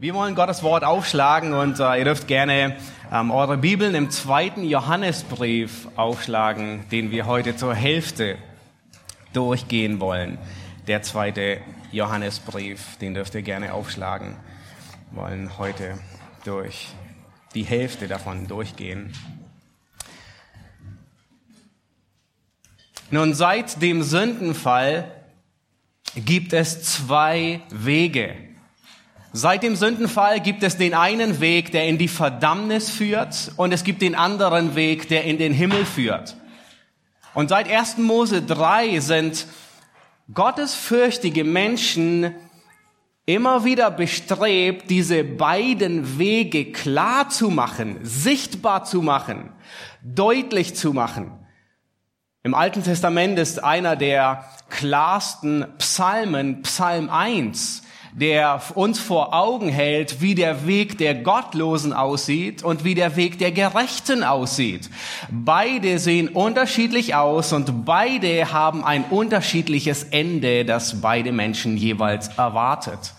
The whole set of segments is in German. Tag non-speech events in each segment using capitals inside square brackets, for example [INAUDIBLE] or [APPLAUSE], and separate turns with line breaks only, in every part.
Wir wollen Gottes Wort aufschlagen und äh, ihr dürft gerne ähm, eure Bibeln im zweiten Johannesbrief aufschlagen, den wir heute zur Hälfte durchgehen wollen. Der zweite Johannesbrief, den dürft ihr gerne aufschlagen. Wir wollen heute durch die Hälfte davon durchgehen. Nun, seit dem Sündenfall gibt es zwei Wege Seit dem Sündenfall gibt es den einen Weg, der in die Verdammnis führt, und es gibt den anderen Weg, der in den Himmel führt. Und seit 1. Mose 3 sind gottesfürchtige Menschen immer wieder bestrebt, diese beiden Wege klar zu machen, sichtbar zu machen, deutlich zu machen. Im Alten Testament ist einer der klarsten Psalmen Psalm 1, der uns vor Augen hält, wie der Weg der Gottlosen aussieht und wie der Weg der Gerechten aussieht. Beide sehen unterschiedlich aus und beide haben ein unterschiedliches Ende, das beide Menschen jeweils erwartet.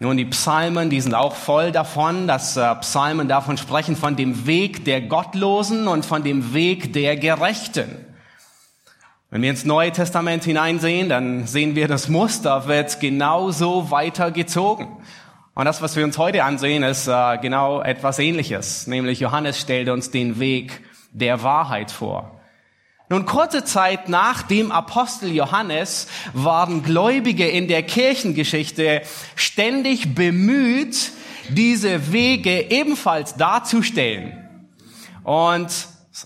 Nun, die Psalmen, die sind auch voll davon, dass äh, Psalmen davon sprechen, von dem Weg der Gottlosen und von dem Weg der Gerechten. Wenn wir ins Neue Testament hineinsehen, dann sehen wir, das Muster wird genauso weitergezogen. Und das, was wir uns heute ansehen, ist äh, genau etwas Ähnliches. Nämlich Johannes stellt uns den Weg der Wahrheit vor. Nun, kurze Zeit nach dem Apostel Johannes waren Gläubige in der Kirchengeschichte ständig bemüht, diese Wege ebenfalls darzustellen. Und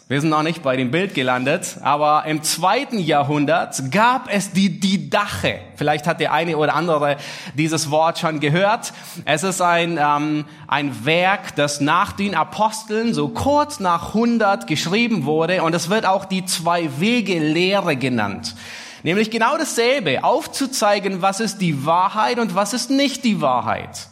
wir sind noch nicht bei dem Bild gelandet, aber im zweiten Jahrhundert gab es die Didache. Vielleicht hat der eine oder andere dieses Wort schon gehört. Es ist ein, ähm, ein Werk, das nach den Aposteln so kurz nach 100 geschrieben wurde und es wird auch die Zwei-Wege-Lehre genannt. Nämlich genau dasselbe, aufzuzeigen, was ist die Wahrheit und was ist nicht die Wahrheit.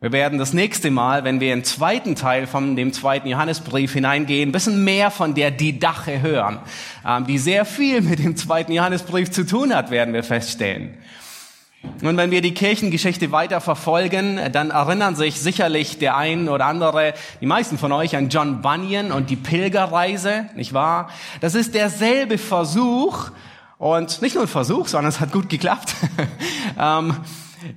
Wir werden das nächste Mal, wenn wir im zweiten Teil von dem zweiten Johannesbrief hineingehen, ein bisschen mehr von der Didache hören, ähm, die sehr viel mit dem zweiten Johannesbrief zu tun hat, werden wir feststellen. Und wenn wir die Kirchengeschichte weiter verfolgen, dann erinnern sich sicherlich der ein oder andere, die meisten von euch an John Bunyan und die Pilgerreise, nicht wahr? Das ist derselbe Versuch und nicht nur ein Versuch, sondern es hat gut geklappt. [LAUGHS]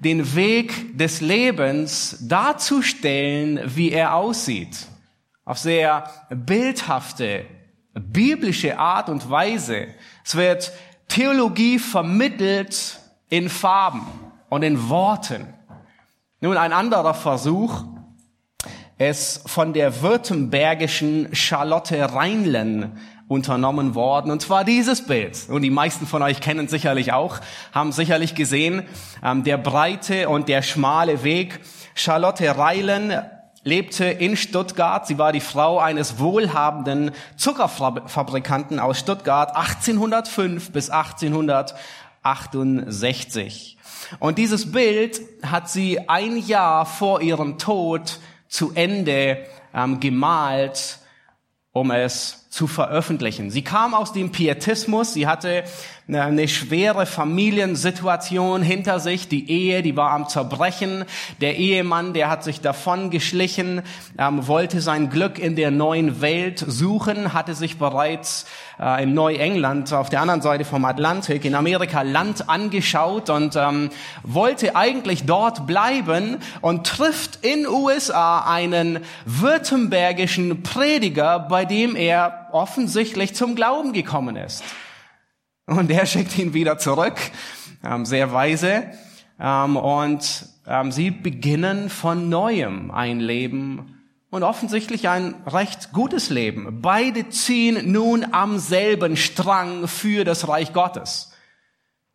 Den Weg des Lebens darzustellen, wie er aussieht. Auf sehr bildhafte, biblische Art und Weise. Es wird Theologie vermittelt in Farben und in Worten. Nun ein anderer Versuch, es von der württembergischen Charlotte Reinlen unternommen worden. Und zwar dieses Bild. Und die meisten von euch kennen sicherlich auch, haben sicherlich gesehen, ähm, der breite und der schmale Weg. Charlotte Reilen lebte in Stuttgart. Sie war die Frau eines wohlhabenden Zuckerfabrikanten aus Stuttgart 1805 bis 1868. Und dieses Bild hat sie ein Jahr vor ihrem Tod zu Ende ähm, gemalt, um es zu veröffentlichen. Sie kam aus dem Pietismus, sie hatte eine schwere Familiensituation hinter sich, die Ehe, die war am Zerbrechen, der Ehemann, der hat sich davon geschlichen, ähm, wollte sein Glück in der neuen Welt suchen, hatte sich bereits äh, in Neuengland auf der anderen Seite vom Atlantik in Amerika Land angeschaut und ähm, wollte eigentlich dort bleiben und trifft in USA einen württembergischen Prediger, bei dem er offensichtlich zum Glauben gekommen ist. Und er [LAUGHS] schickt ihn wieder zurück, ähm, sehr weise. Ähm, und ähm, sie beginnen von neuem ein Leben und offensichtlich ein recht gutes Leben. Beide ziehen nun am selben Strang für das Reich Gottes.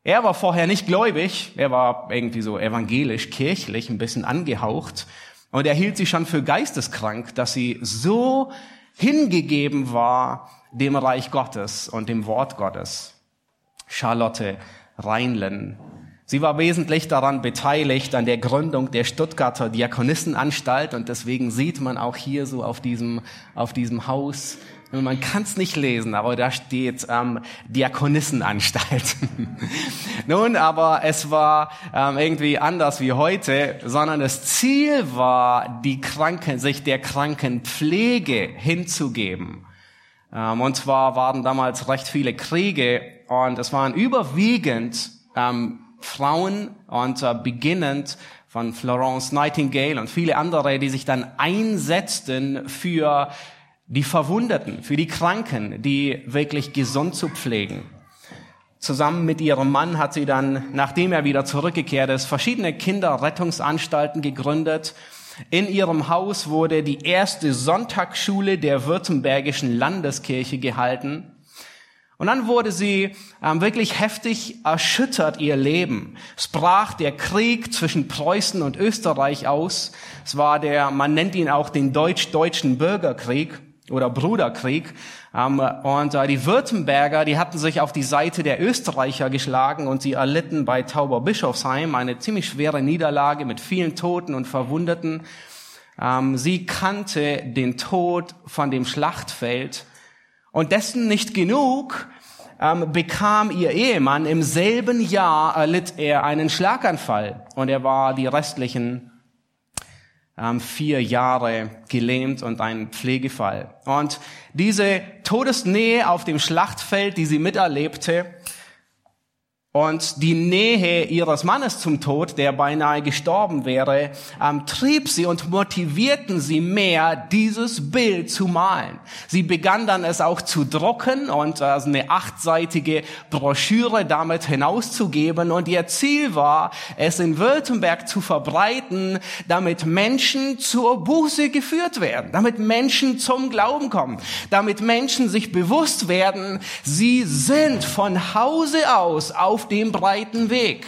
Er war vorher nicht gläubig, er war irgendwie so evangelisch, kirchlich, ein bisschen angehaucht. Und er hielt sie schon für geisteskrank, dass sie so hingegeben war dem Reich Gottes und dem Wort Gottes. Charlotte Reinlen. Sie war wesentlich daran beteiligt an der Gründung der Stuttgarter Diakonissenanstalt und deswegen sieht man auch hier so auf diesem, auf diesem Haus Man kann es nicht lesen, aber da steht ähm, Diakonissenanstalt. [LAUGHS] Nun, aber es war ähm, irgendwie anders wie heute, sondern das Ziel war, die Kranken, sich der Krankenpflege hinzugeben. Ähm, und zwar waren damals recht viele Kriege und es waren überwiegend ähm, Frauen und äh, beginnend von Florence Nightingale und viele andere, die sich dann einsetzten für die Verwundeten, für die Kranken, die wirklich gesund zu pflegen. Zusammen mit ihrem Mann hat sie dann, nachdem er wieder zurückgekehrt ist, verschiedene Kinderrettungsanstalten gegründet. In ihrem Haus wurde die erste Sonntagsschule der Württembergischen Landeskirche gehalten. Und dann wurde sie ähm, wirklich heftig erschüttert, ihr Leben. Es brach der Krieg zwischen Preußen und Österreich aus. Es war der, man nennt ihn auch den deutsch-deutschen Bürgerkrieg oder Bruderkrieg. Ähm, und äh, die Württemberger, die hatten sich auf die Seite der Österreicher geschlagen und sie erlitten bei Tauberbischofsheim eine ziemlich schwere Niederlage mit vielen Toten und Verwundeten. Ähm, sie kannte den Tod von dem Schlachtfeld und dessen nicht genug, ähm, bekam ihr Ehemann im selben Jahr erlitt er einen Schlaganfall und er war die restlichen ähm, vier Jahre gelähmt und ein Pflegefall. Und diese Todesnähe auf dem Schlachtfeld, die sie miterlebte, und die Nähe ihres Mannes zum Tod, der beinahe gestorben wäre, ähm, trieb sie und motivierten sie mehr, dieses Bild zu malen. Sie begann dann es auch zu drucken und äh, eine achtseitige Broschüre damit hinauszugeben. Und ihr Ziel war, es in Württemberg zu verbreiten, damit Menschen zur Buße geführt werden, damit Menschen zum Glauben kommen, damit Menschen sich bewusst werden, sie sind von Hause aus auf dem breiten Weg.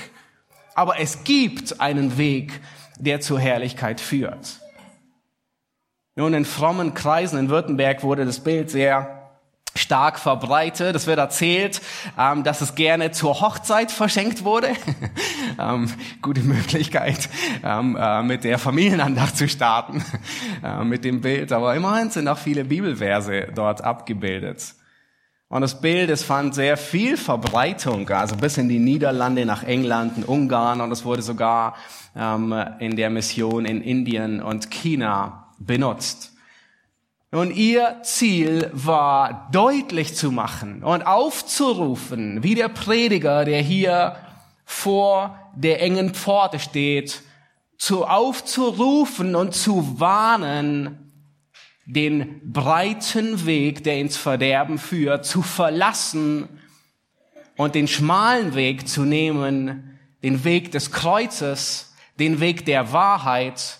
Aber es gibt einen Weg, der zur Herrlichkeit führt. Nun, in frommen Kreisen in Württemberg wurde das Bild sehr stark verbreitet. Es wird erzählt, ähm, dass es gerne zur Hochzeit verschenkt wurde. [LAUGHS] ähm, gute Möglichkeit, ähm, äh, mit der Familienandacht zu starten, [LAUGHS] äh, mit dem Bild. Aber immerhin sind auch viele Bibelverse dort abgebildet. Und das Bild, es fand sehr viel Verbreitung, also bis in die Niederlande, nach England, in Ungarn und es wurde sogar ähm, in der Mission in Indien und China benutzt. Und ihr Ziel war deutlich zu machen und aufzurufen, wie der Prediger, der hier vor der engen Pforte steht, zu aufzurufen und zu warnen, den breiten Weg, der ins Verderben führt, zu verlassen und den schmalen Weg zu nehmen, den Weg des Kreuzes, den Weg der Wahrheit,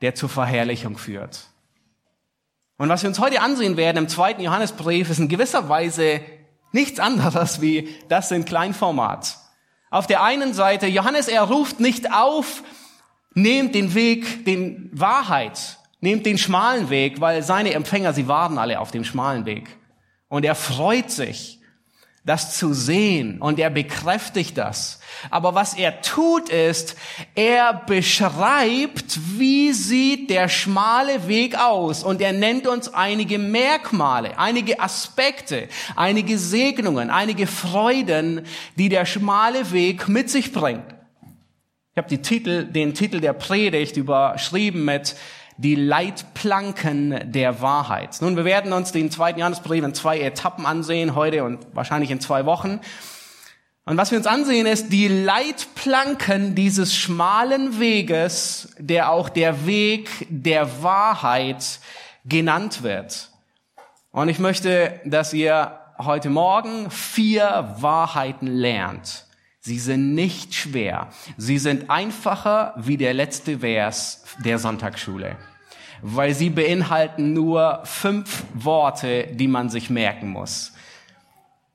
der zur Verherrlichung führt. Und was wir uns heute ansehen werden im zweiten Johannesbrief, ist in gewisser Weise nichts anderes wie das in Kleinformat. Auf der einen Seite, Johannes, er ruft nicht auf, nehmt den Weg, den Wahrheit, Nehmt den schmalen Weg, weil seine Empfänger, sie warten alle auf dem schmalen Weg. Und er freut sich, das zu sehen und er bekräftigt das. Aber was er tut ist, er beschreibt, wie sieht der schmale Weg aus und er nennt uns einige Merkmale, einige Aspekte, einige Segnungen, einige Freuden, die der schmale Weg mit sich bringt. Ich habe Titel, den Titel der Predigt überschrieben mit die Leitplanken der Wahrheit. Nun, wir werden uns den zweiten Johannesbrief in zwei Etappen ansehen, heute und wahrscheinlich in zwei Wochen. Und was wir uns ansehen, ist die Leitplanken dieses schmalen Weges, der auch der Weg der Wahrheit genannt wird. Und ich möchte, dass ihr heute Morgen vier Wahrheiten lernt. Sie sind nicht schwer. Sie sind einfacher wie der letzte Vers der Sonntagsschule, weil sie beinhalten nur fünf Worte, die man sich merken muss.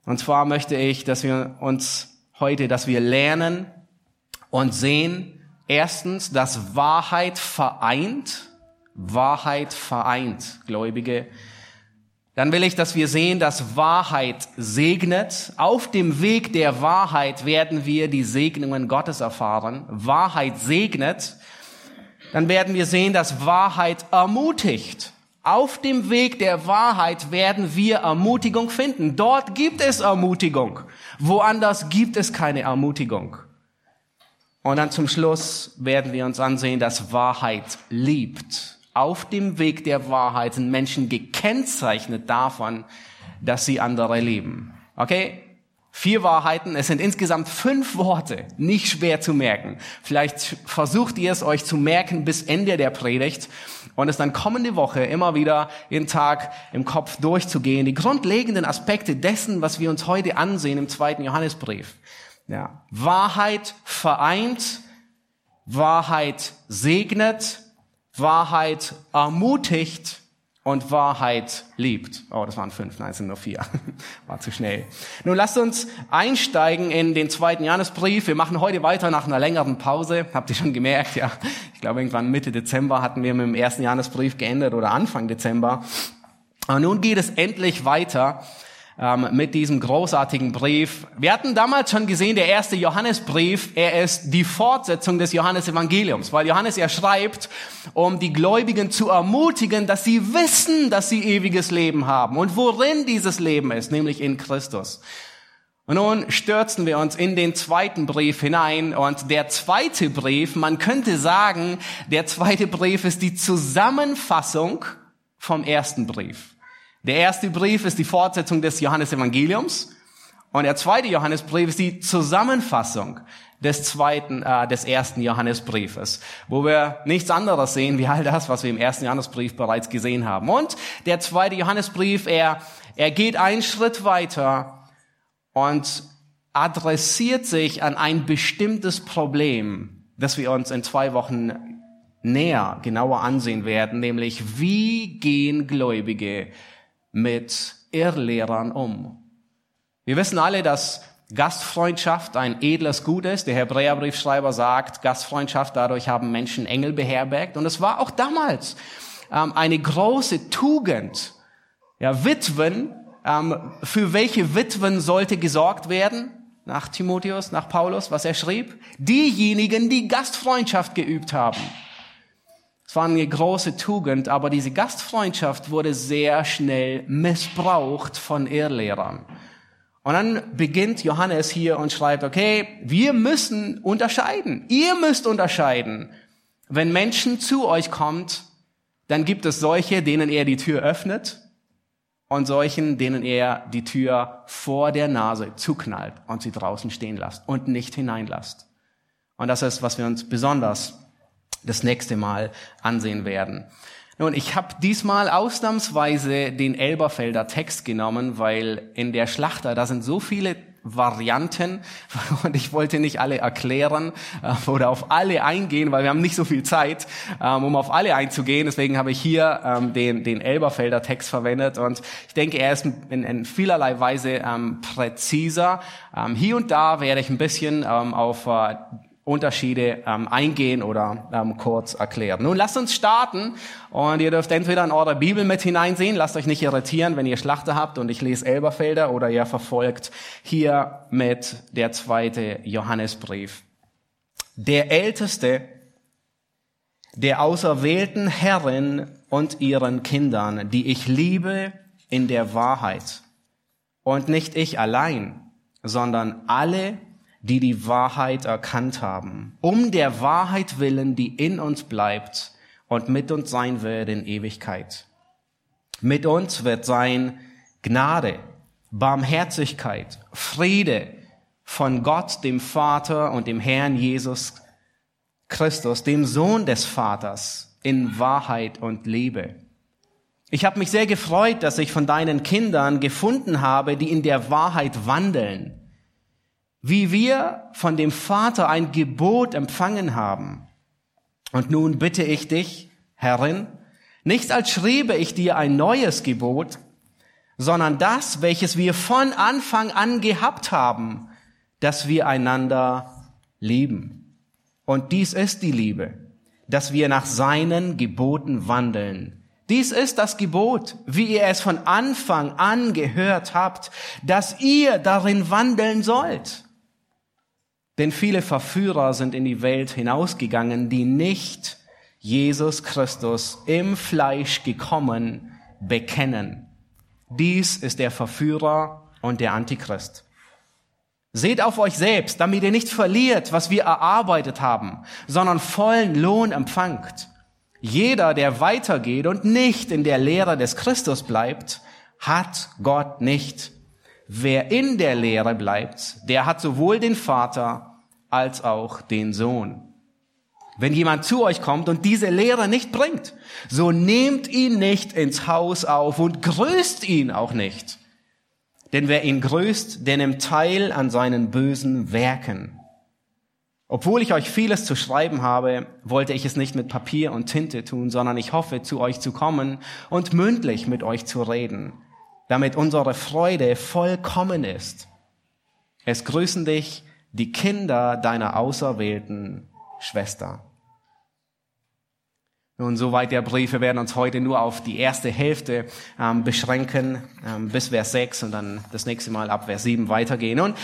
Und zwar möchte ich, dass wir uns heute, dass wir lernen und sehen, erstens, dass Wahrheit vereint, Wahrheit vereint Gläubige dann will ich, dass wir sehen, dass Wahrheit segnet. Auf dem Weg der Wahrheit werden wir die Segnungen Gottes erfahren. Wahrheit segnet. Dann werden wir sehen, dass Wahrheit ermutigt. Auf dem Weg der Wahrheit werden wir Ermutigung finden. Dort gibt es Ermutigung. Woanders gibt es keine Ermutigung. Und dann zum Schluss werden wir uns ansehen, dass Wahrheit liebt. Auf dem Weg der Wahrheit sind Menschen gekennzeichnet davon, dass sie andere lieben. Okay? Vier Wahrheiten, es sind insgesamt fünf Worte, nicht schwer zu merken. Vielleicht versucht ihr es euch zu merken bis Ende der Predigt und es dann kommende Woche immer wieder jeden Tag im Kopf durchzugehen. Die grundlegenden Aspekte dessen, was wir uns heute ansehen im zweiten Johannesbrief. Ja. Wahrheit vereint, Wahrheit segnet, Wahrheit ermutigt und Wahrheit liebt. Oh, das waren fünf, nein, es sind nur vier. [LAUGHS] War zu schnell. Nun lasst uns einsteigen in den zweiten Johannesbrief. Wir machen heute weiter nach einer längeren Pause. Habt ihr schon gemerkt, ja? Ich glaube, irgendwann Mitte Dezember hatten wir mit dem ersten Johannesbrief geendet oder Anfang Dezember. Aber nun geht es endlich weiter ähm, mit diesem großartigen Brief. Wir hatten damals schon gesehen, der erste Johannesbrief, er ist die Fortsetzung des Johannesevangeliums, weil Johannes er schreibt, um die Gläubigen zu ermutigen, dass sie wissen, dass sie ewiges Leben haben und worin dieses Leben ist, nämlich in Christus. Und nun stürzen wir uns in den zweiten Brief hinein und der zweite Brief, man könnte sagen, der zweite Brief ist die Zusammenfassung vom ersten Brief. Der erste Brief ist die Fortsetzung des Johannesevangeliums und der zweite Johannesbrief ist die Zusammenfassung des zweiten, äh, des ersten Johannesbriefes, wo wir nichts anderes sehen wie all das, was wir im ersten Johannesbrief bereits gesehen haben. Und der zweite Johannesbrief, er, er geht einen Schritt weiter und adressiert sich an ein bestimmtes Problem, das wir uns in zwei Wochen näher, genauer ansehen werden, nämlich wie gehen Gläubige mit Irrlehrern um. Wir wissen alle, dass Gastfreundschaft ein edles Gut ist. Der Hebräerbriefschreiber sagt, Gastfreundschaft, dadurch haben Menschen Engel beherbergt. Und es war auch damals ähm, eine große Tugend. Ja, Witwen, ähm, für welche Witwen sollte gesorgt werden? Nach Timotheus, nach Paulus, was er schrieb? Diejenigen, die Gastfreundschaft geübt haben. War eine große Tugend, aber diese Gastfreundschaft wurde sehr schnell missbraucht von Irrlehrern. Und dann beginnt Johannes hier und schreibt, okay, wir müssen unterscheiden. Ihr müsst unterscheiden. Wenn Menschen zu euch kommt, dann gibt es solche, denen er die Tür öffnet und solchen, denen er die Tür vor der Nase zuknallt und sie draußen stehen lässt und nicht hineinlasst. Und das ist, was wir uns besonders das nächste Mal ansehen werden. Nun, ich habe diesmal ausnahmsweise den Elberfelder Text genommen, weil in der Schlachter, da sind so viele Varianten [LAUGHS] und ich wollte nicht alle erklären äh, oder auf alle eingehen, weil wir haben nicht so viel Zeit, ähm, um auf alle einzugehen. Deswegen habe ich hier ähm, den, den Elberfelder Text verwendet und ich denke, er ist in, in vielerlei Weise ähm, präziser. Hier und da werde ich ein bisschen auf äh, Unterschiede ähm, eingehen oder ähm, kurz erklären. Nun lasst uns starten und ihr dürft entweder in eure Bibel mit hineinsehen, lasst euch nicht irritieren, wenn ihr Schlachter habt und ich lese Elberfelder oder ihr verfolgt hier mit der zweite Johannesbrief. Der Älteste der auserwählten Herren und ihren Kindern, die ich liebe in der Wahrheit. Und nicht ich allein, sondern alle, die die Wahrheit erkannt haben, um der Wahrheit willen, die in uns bleibt und mit uns sein wird in Ewigkeit. Mit uns wird sein Gnade, Barmherzigkeit, Friede von Gott, dem Vater und dem Herrn Jesus Christus, dem Sohn des Vaters, in Wahrheit und Liebe. Ich habe mich sehr gefreut, dass ich von deinen Kindern gefunden habe, die in der Wahrheit wandeln wie wir von dem Vater ein Gebot empfangen haben. Und nun bitte ich dich, Herrin, nicht als schriebe ich dir ein neues Gebot, sondern das, welches wir von Anfang an gehabt haben, dass wir einander lieben. Und dies ist die Liebe, dass wir nach seinen Geboten wandeln. Dies ist das Gebot, wie ihr es von Anfang an gehört habt, dass ihr darin wandeln sollt. Denn viele Verführer sind in die Welt hinausgegangen, die nicht Jesus Christus im Fleisch gekommen bekennen. Dies ist der Verführer und der Antichrist. Seht auf euch selbst, damit ihr nicht verliert, was wir erarbeitet haben, sondern vollen Lohn empfangt. Jeder, der weitergeht und nicht in der Lehre des Christus bleibt, hat Gott nicht. Wer in der Lehre bleibt, der hat sowohl den Vater als auch den Sohn. Wenn jemand zu euch kommt und diese Lehre nicht bringt, so nehmt ihn nicht ins Haus auf und grüßt ihn auch nicht. Denn wer ihn grüßt, der nimmt teil an seinen bösen Werken. Obwohl ich euch vieles zu schreiben habe, wollte ich es nicht mit Papier und Tinte tun, sondern ich hoffe, zu euch zu kommen und mündlich mit euch zu reden, damit unsere Freude vollkommen ist. Es grüßen dich die Kinder deiner auserwählten Schwester. Nun, soweit der Brief. Wir werden uns heute nur auf die erste Hälfte ähm, beschränken, ähm, bis Vers 6 und dann das nächste Mal ab Vers 7 weitergehen. Und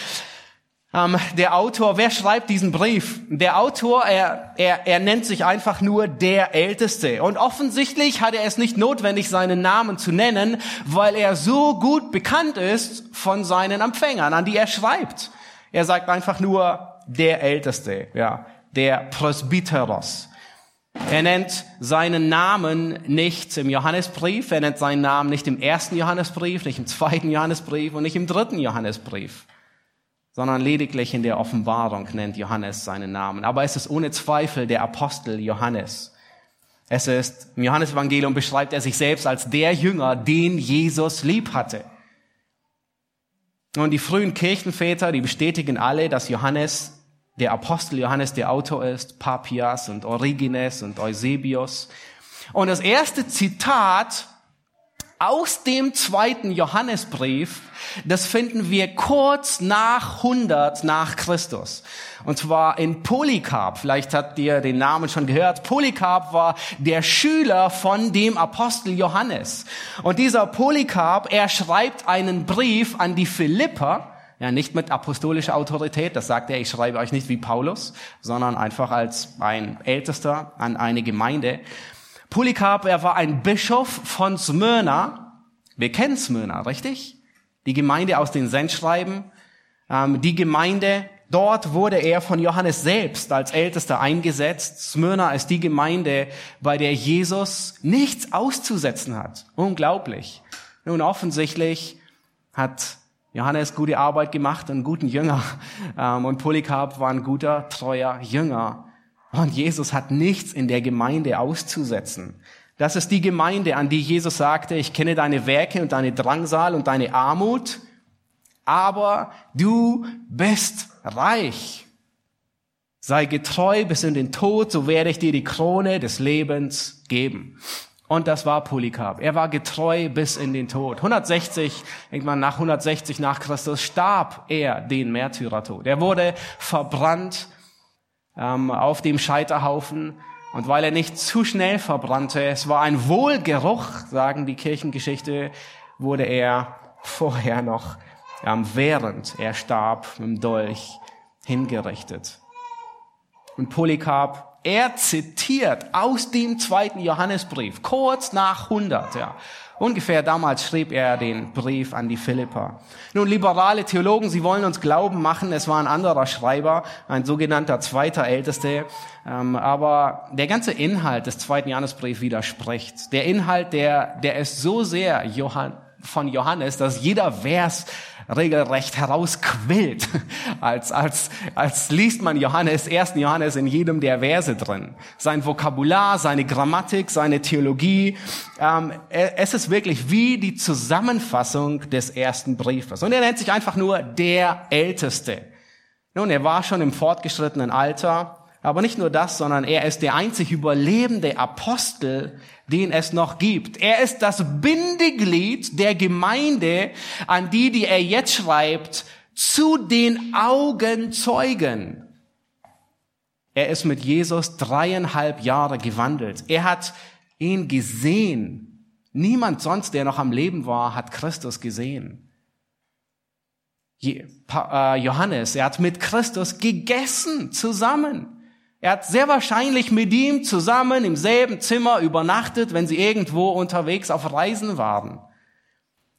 ähm, der Autor, wer schreibt diesen Brief? Der Autor, er, er, er nennt sich einfach nur der Älteste. Und offensichtlich hat er es nicht notwendig, seinen Namen zu nennen, weil er so gut bekannt ist von seinen Empfängern, an die er schreibt. Er sagt einfach nur der Älteste. Ja der Presbyteros. Er nennt seinen Namen nicht im Johannesbrief, er nennt seinen Namen nicht im ersten Johannesbrief, nicht im zweiten Johannesbrief und nicht im dritten Johannesbrief, sondern lediglich in der Offenbarung nennt Johannes seinen Namen. Aber es ist ohne Zweifel der Apostel Johannes. Es ist, im Johannesevangelium beschreibt er sich selbst als der Jünger, den Jesus lieb hatte. Und die frühen Kirchenväter, die bestätigen alle, dass Johannes der Apostel Johannes der Autor ist, Papias und Origenes und Eusebius. Und das erste Zitat aus dem zweiten Johannesbrief, das finden wir kurz nach 100 nach Christus. Und zwar in Polycarp. Vielleicht habt ihr den Namen schon gehört. Polycarp war der Schüler von dem Apostel Johannes. Und dieser Polycarp, er schreibt einen Brief an die Philipper ja, nicht mit apostolischer Autorität, das sagt er, ich schreibe euch nicht wie Paulus, sondern einfach als ein Ältester an eine Gemeinde. Polycarp, er war ein Bischof von Smyrna. Wir kennen Smyrna, richtig? Die Gemeinde aus den Sendschreiben. Ähm, die Gemeinde, dort wurde er von Johannes selbst als Ältester eingesetzt. Smyrna ist die Gemeinde, bei der Jesus nichts auszusetzen hat. Unglaublich. Nun offensichtlich hat Johannes gute Arbeit gemacht, einen guten Jünger. Ähm, und Polycarp war ein guter, treuer Jünger. Und Jesus hat nichts in der Gemeinde auszusetzen. Das ist die Gemeinde, an die Jesus sagte, ich kenne deine Werke und deine Drangsal und deine Armut, aber du bist reich. Sei getreu bis in den Tod, so werde ich dir die Krone des Lebens geben. Und das war Polycarp. Er war getreu bis in den Tod. 160, irgendwann nach 160 nach Christus starb er den Märtyrertod. Er wurde verbrannt ähm, auf dem Scheiterhaufen. Und weil er nicht zu schnell verbrannte, es war ein Wohlgeruch, sagen die Kirchengeschichte, wurde er vorher noch, ähm, während er starb, mit dem Dolch hingerichtet. Und Polycarp er zitiert aus dem zweiten Johannesbrief, kurz nach 100, ja. Ungefähr damals schrieb er den Brief an die Philippa. Nun, liberale Theologen, sie wollen uns glauben machen, es war ein anderer Schreiber, ein sogenannter zweiter Älteste. Ähm, aber der ganze Inhalt des zweiten Johannesbriefs widerspricht. Der Inhalt, der, der ist so sehr Johann, von Johannes, dass jeder Vers regelrecht herausquillt, als, als, als liest man Johannes, ersten Johannes in jedem der Verse drin. Sein Vokabular, seine Grammatik, seine Theologie, ähm, es ist wirklich wie die Zusammenfassung des ersten Briefes. Und er nennt sich einfach nur der Älteste. Nun, er war schon im fortgeschrittenen Alter, aber nicht nur das, sondern er ist der einzig überlebende Apostel, den es noch gibt. Er ist das Bindeglied der Gemeinde, an die, die er jetzt schreibt, zu den Augenzeugen. Er ist mit Jesus dreieinhalb Jahre gewandelt. Er hat ihn gesehen. Niemand sonst, der noch am Leben war, hat Christus gesehen. Äh, Johannes, er hat mit Christus gegessen zusammen. Er hat sehr wahrscheinlich mit ihm zusammen im selben Zimmer übernachtet, wenn sie irgendwo unterwegs auf Reisen waren.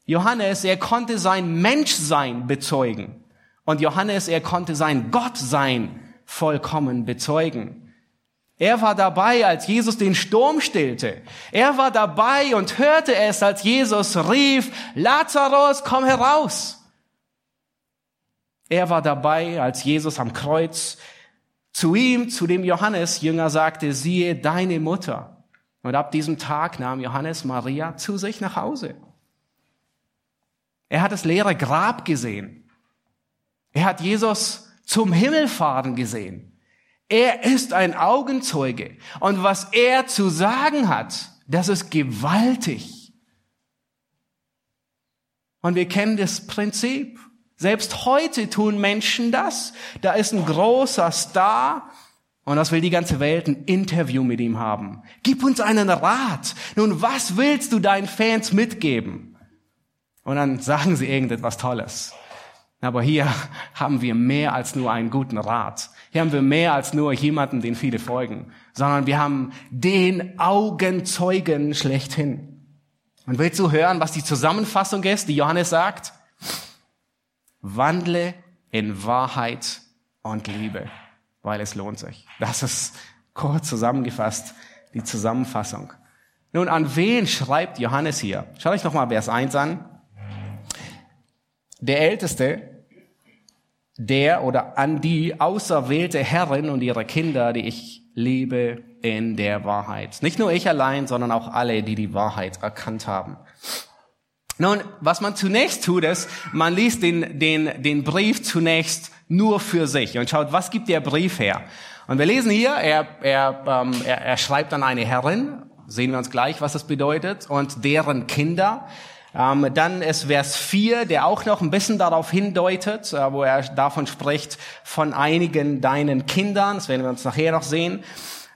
Johannes, er konnte sein Menschsein bezeugen. Und Johannes, er konnte sein Gottsein vollkommen bezeugen. Er war dabei, als Jesus den Sturm stillte. Er war dabei und hörte es, als Jesus rief, Lazarus, komm heraus. Er war dabei, als Jesus am Kreuz zu ihm, zu dem Johannes Jünger sagte, siehe deine Mutter. Und ab diesem Tag nahm Johannes Maria zu sich nach Hause. Er hat das leere Grab gesehen. Er hat Jesus zum Himmel fahren gesehen. Er ist ein Augenzeuge. Und was er zu sagen hat, das ist gewaltig. Und wir kennen das Prinzip. Selbst heute tun Menschen das. Da ist ein großer Star und das will die ganze Welt ein Interview mit ihm haben. Gib uns einen Rat. Nun, was willst du deinen Fans mitgeben? Und dann sagen sie irgendetwas Tolles. Aber hier [LAUGHS] haben wir mehr als nur einen guten Rat. Hier haben wir mehr als nur jemanden, den viele folgen, sondern wir haben den Augenzeugen schlechthin. Und willst du hören, was die Zusammenfassung ist, die Johannes sagt? Wandle in Wahrheit und Liebe, weil es lohnt sich. Das ist kurz zusammengefasst die Zusammenfassung. Nun, an wen schreibt Johannes hier? Schaut euch nochmal Vers 1 an. Der Älteste, der oder an die auserwählte Herrin und ihre Kinder, die ich liebe in der Wahrheit. Nicht nur ich allein, sondern auch alle, die die Wahrheit erkannt haben. Nun, was man zunächst tut, ist, man liest den, den, den Brief zunächst nur für sich und schaut, was gibt der Brief her? Und wir lesen hier, er, er, ähm, er, er schreibt an eine Herrin, sehen wir uns gleich, was das bedeutet, und deren Kinder. Ähm, dann ist Vers 4, der auch noch ein bisschen darauf hindeutet, äh, wo er davon spricht, von einigen deinen Kindern, das werden wir uns nachher noch sehen.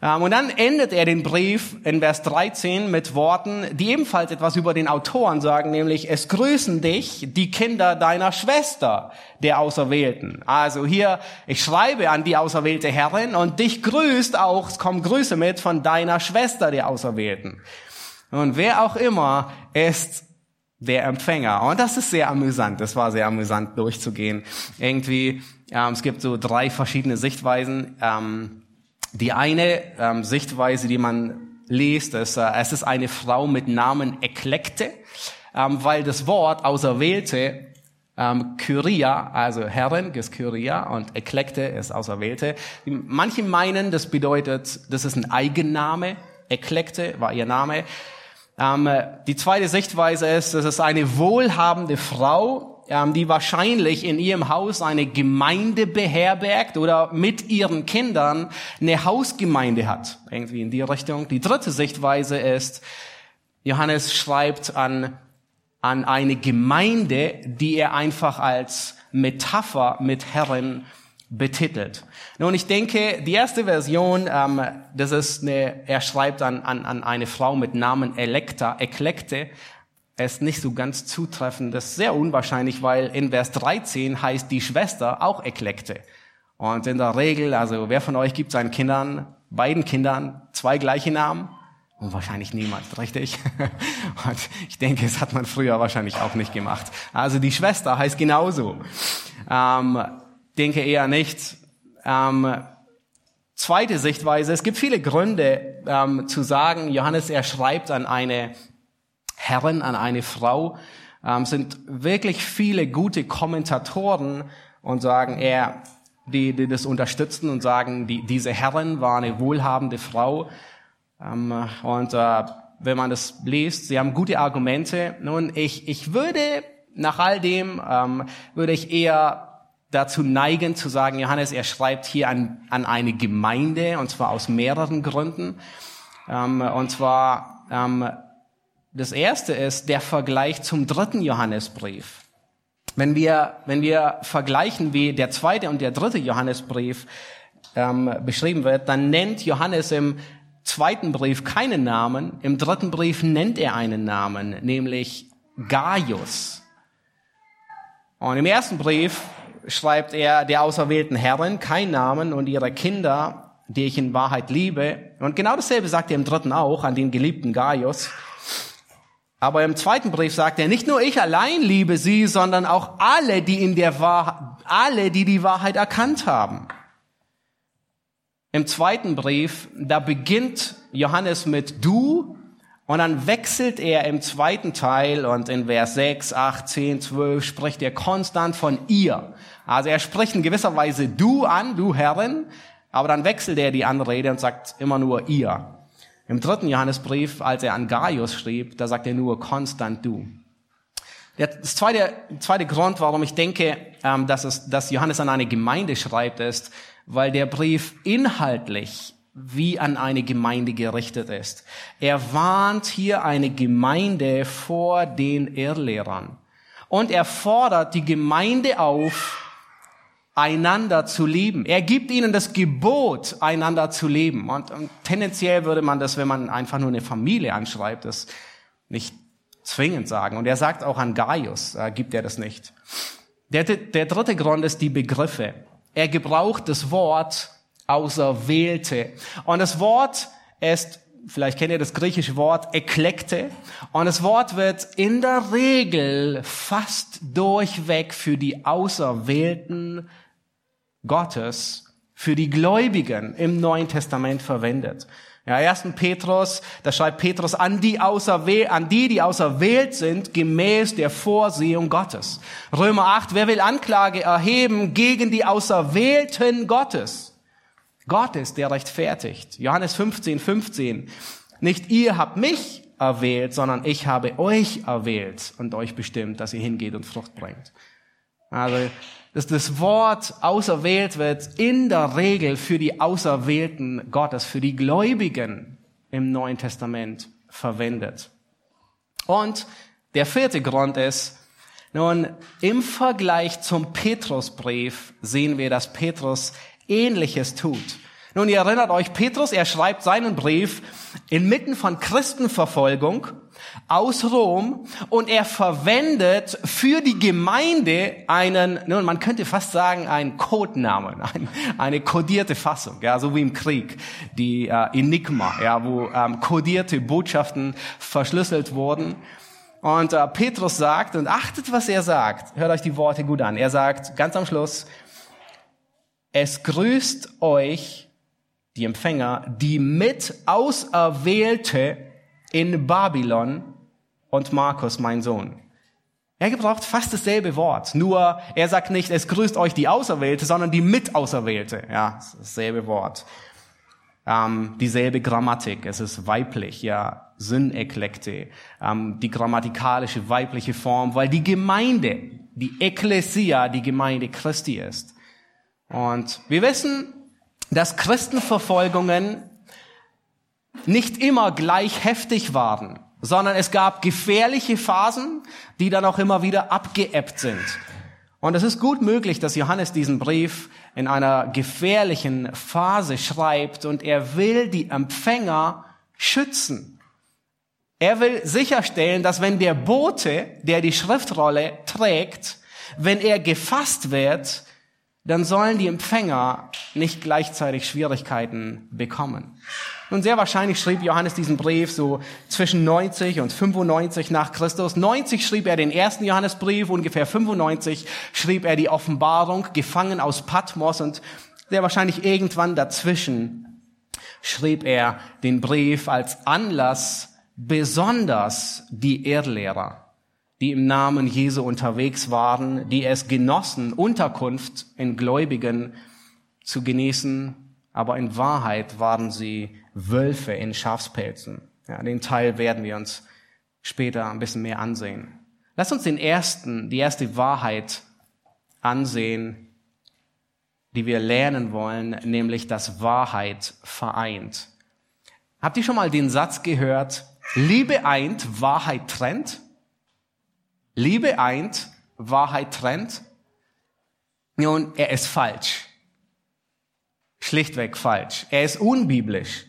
Ähm, und dann endet er den Brief in Vers 13 mit Worten, die ebenfalls etwas über den Autoren sagen, nämlich, es grüßen dich die Kinder deiner Schwester, der Auserwählten. Also hier, ich schreibe an die auserwählte Herrin und dich grüßt auch, es kommen Grüße mit von deiner Schwester, der Auserwählten. Und wer auch immer ist der Empfänger. Und das ist sehr amüsant. Das war sehr amüsant durchzugehen. Irgendwie, ähm, es gibt so drei verschiedene Sichtweisen. Ähm, die eine ähm, Sichtweise, die man liest, ist, äh, es ist eine Frau mit Namen Eklekte, ähm, weil das Wort Auserwählte ähm, Kyria, also Herren ist Kyria und Eklekte ist Auserwählte. Manche meinen, das bedeutet, das ist ein Eigenname. Eklekte war ihr Name. Ähm, die zweite Sichtweise ist, das ist eine wohlhabende Frau, die wahrscheinlich in ihrem Haus eine Gemeinde beherbergt oder mit ihren Kindern eine Hausgemeinde hat. Irgendwie in die Richtung. Die dritte Sichtweise ist, Johannes schreibt an, an eine Gemeinde, die er einfach als Metapher mit Herren betitelt. Nun, ich denke, die erste Version, ähm, das ist eine, er schreibt an, an, an eine Frau mit Namen Elekta, Eklekte, ist nicht so ganz zutreffend. Das ist sehr unwahrscheinlich, weil in Vers 13 heißt die Schwester auch Eklekte. Und in der Regel, also wer von euch gibt seinen Kindern, beiden Kindern, zwei gleiche Namen? Und wahrscheinlich niemand, richtig? [LAUGHS] Und ich denke, es hat man früher wahrscheinlich auch nicht gemacht. Also die Schwester heißt genauso. Ähm, denke eher nicht. Ähm, zweite Sichtweise, es gibt viele Gründe ähm, zu sagen, Johannes, er schreibt an eine Herren, an eine Frau, ähm, sind wirklich viele gute Kommentatoren und sagen, er, die, die das unterstützen und sagen, die, diese Herren war eine wohlhabende Frau. Ähm, und äh, wenn man das liest, sie haben gute Argumente. Nun, ich, ich würde nach all dem, ähm, würde ich eher dazu neigen zu sagen, Johannes, er schreibt hier an, an eine Gemeinde, und zwar aus mehreren Gründen. Ähm, und zwar ähm, das erste ist der Vergleich zum dritten Johannesbrief. Wenn wir, wenn wir vergleichen, wie der zweite und der dritte Johannesbrief ähm, beschrieben wird, dann nennt Johannes im zweiten Brief keinen Namen, im dritten Brief nennt er einen Namen, nämlich Gaius. Und im ersten Brief schreibt er der auserwählten Herren keinen Namen und ihre Kinder die ich in Wahrheit liebe. Und genau dasselbe sagt er im dritten auch an den geliebten Gaius. Aber im zweiten Brief sagt er, nicht nur ich allein liebe sie, sondern auch alle, die in der Wahrheit, alle, die die Wahrheit erkannt haben. Im zweiten Brief, da beginnt Johannes mit du und dann wechselt er im zweiten Teil und in Vers 6, 8, 10, 12 spricht er konstant von ihr. Also er spricht in gewisser Weise du an, du Herrin, aber dann wechselt er die Anrede und sagt immer nur ihr. Im dritten Johannesbrief, als er an Gaius schrieb, da sagt er nur konstant du. Das zweite, zweite Grund, warum ich denke, ähm, dass, es, dass Johannes an eine Gemeinde schreibt, ist, weil der Brief inhaltlich wie an eine Gemeinde gerichtet ist. Er warnt hier eine Gemeinde vor den Irrlehrern. Und er fordert die Gemeinde auf, einander zu lieben. Er gibt ihnen das Gebot, einander zu lieben. Und, und, tendenziell würde man das, wenn man einfach nur eine Familie anschreibt, das nicht zwingend sagen. Und er sagt auch an Gaius, äh, gibt er das nicht. Der, der dritte Grund ist die Begriffe. Er gebraucht das Wort Auserwählte. Und das Wort ist, vielleicht kennt ihr das griechische Wort Eklekte. Und das Wort wird in der Regel fast durchweg für die Auserwählten Gottes für die Gläubigen im Neuen Testament verwendet. Ja, 1. Petrus, da schreibt Petrus an die, an die, die auserwählt sind, gemäß der Vorsehung Gottes. Römer 8, wer will Anklage erheben gegen die Auserwählten Gottes? Gott ist, der rechtfertigt. Johannes 15, 15. Nicht ihr habt mich erwählt, sondern ich habe euch erwählt und euch bestimmt, dass ihr hingeht und Frucht bringt. Also dass das Wort auserwählt wird in der Regel für die Auserwählten Gottes, für die Gläubigen im Neuen Testament verwendet. Und der vierte Grund ist, nun, im Vergleich zum Petrusbrief sehen wir, dass Petrus Ähnliches tut. Nun, ihr erinnert euch, Petrus, er schreibt seinen Brief inmitten von Christenverfolgung aus Rom und er verwendet für die Gemeinde einen, nun, man könnte fast sagen, einen Codenamen, [LAUGHS] ein, eine kodierte Fassung, ja, so wie im Krieg, die äh, Enigma, ja, wo ähm, kodierte Botschaften verschlüsselt wurden. Und äh, Petrus sagt, und achtet, was er sagt, hört euch die Worte gut an, er sagt ganz am Schluss, es grüßt euch die Empfänger, die mit Auserwählte in Babylon und Markus, mein Sohn. Er gebraucht fast dasselbe Wort, nur er sagt nicht, es grüßt euch die Auserwählte, sondern die Mitauserwählte. Ja, dasselbe Wort. Ähm, dieselbe Grammatik, es ist weiblich, ja, Syneklekte, ähm, die grammatikalische weibliche Form, weil die Gemeinde, die Ekklesia, die Gemeinde Christi ist. Und wir wissen, dass Christenverfolgungen nicht immer gleich heftig waren, sondern es gab gefährliche Phasen, die dann auch immer wieder abgeebbt sind. Und es ist gut möglich, dass Johannes diesen Brief in einer gefährlichen Phase schreibt und er will die Empfänger schützen. Er will sicherstellen, dass wenn der Bote, der die Schriftrolle trägt, wenn er gefasst wird, dann sollen die Empfänger nicht gleichzeitig Schwierigkeiten bekommen. Und sehr wahrscheinlich schrieb Johannes diesen Brief so zwischen 90 und 95 nach Christus. 90 schrieb er den ersten Johannesbrief, ungefähr 95 schrieb er die Offenbarung, gefangen aus Patmos und sehr wahrscheinlich irgendwann dazwischen schrieb er den Brief als Anlass besonders die Erdlehrer die im Namen Jesu unterwegs waren, die es genossen, Unterkunft in Gläubigen zu genießen, aber in Wahrheit waren sie Wölfe in Schafspelzen. Ja, den Teil werden wir uns später ein bisschen mehr ansehen. Lass uns den ersten, die erste Wahrheit ansehen, die wir lernen wollen, nämlich dass Wahrheit vereint. Habt ihr schon mal den Satz gehört, Liebe eint, Wahrheit trennt? Liebe eint, Wahrheit trennt. Nun, er ist falsch. Schlichtweg falsch. Er ist unbiblisch.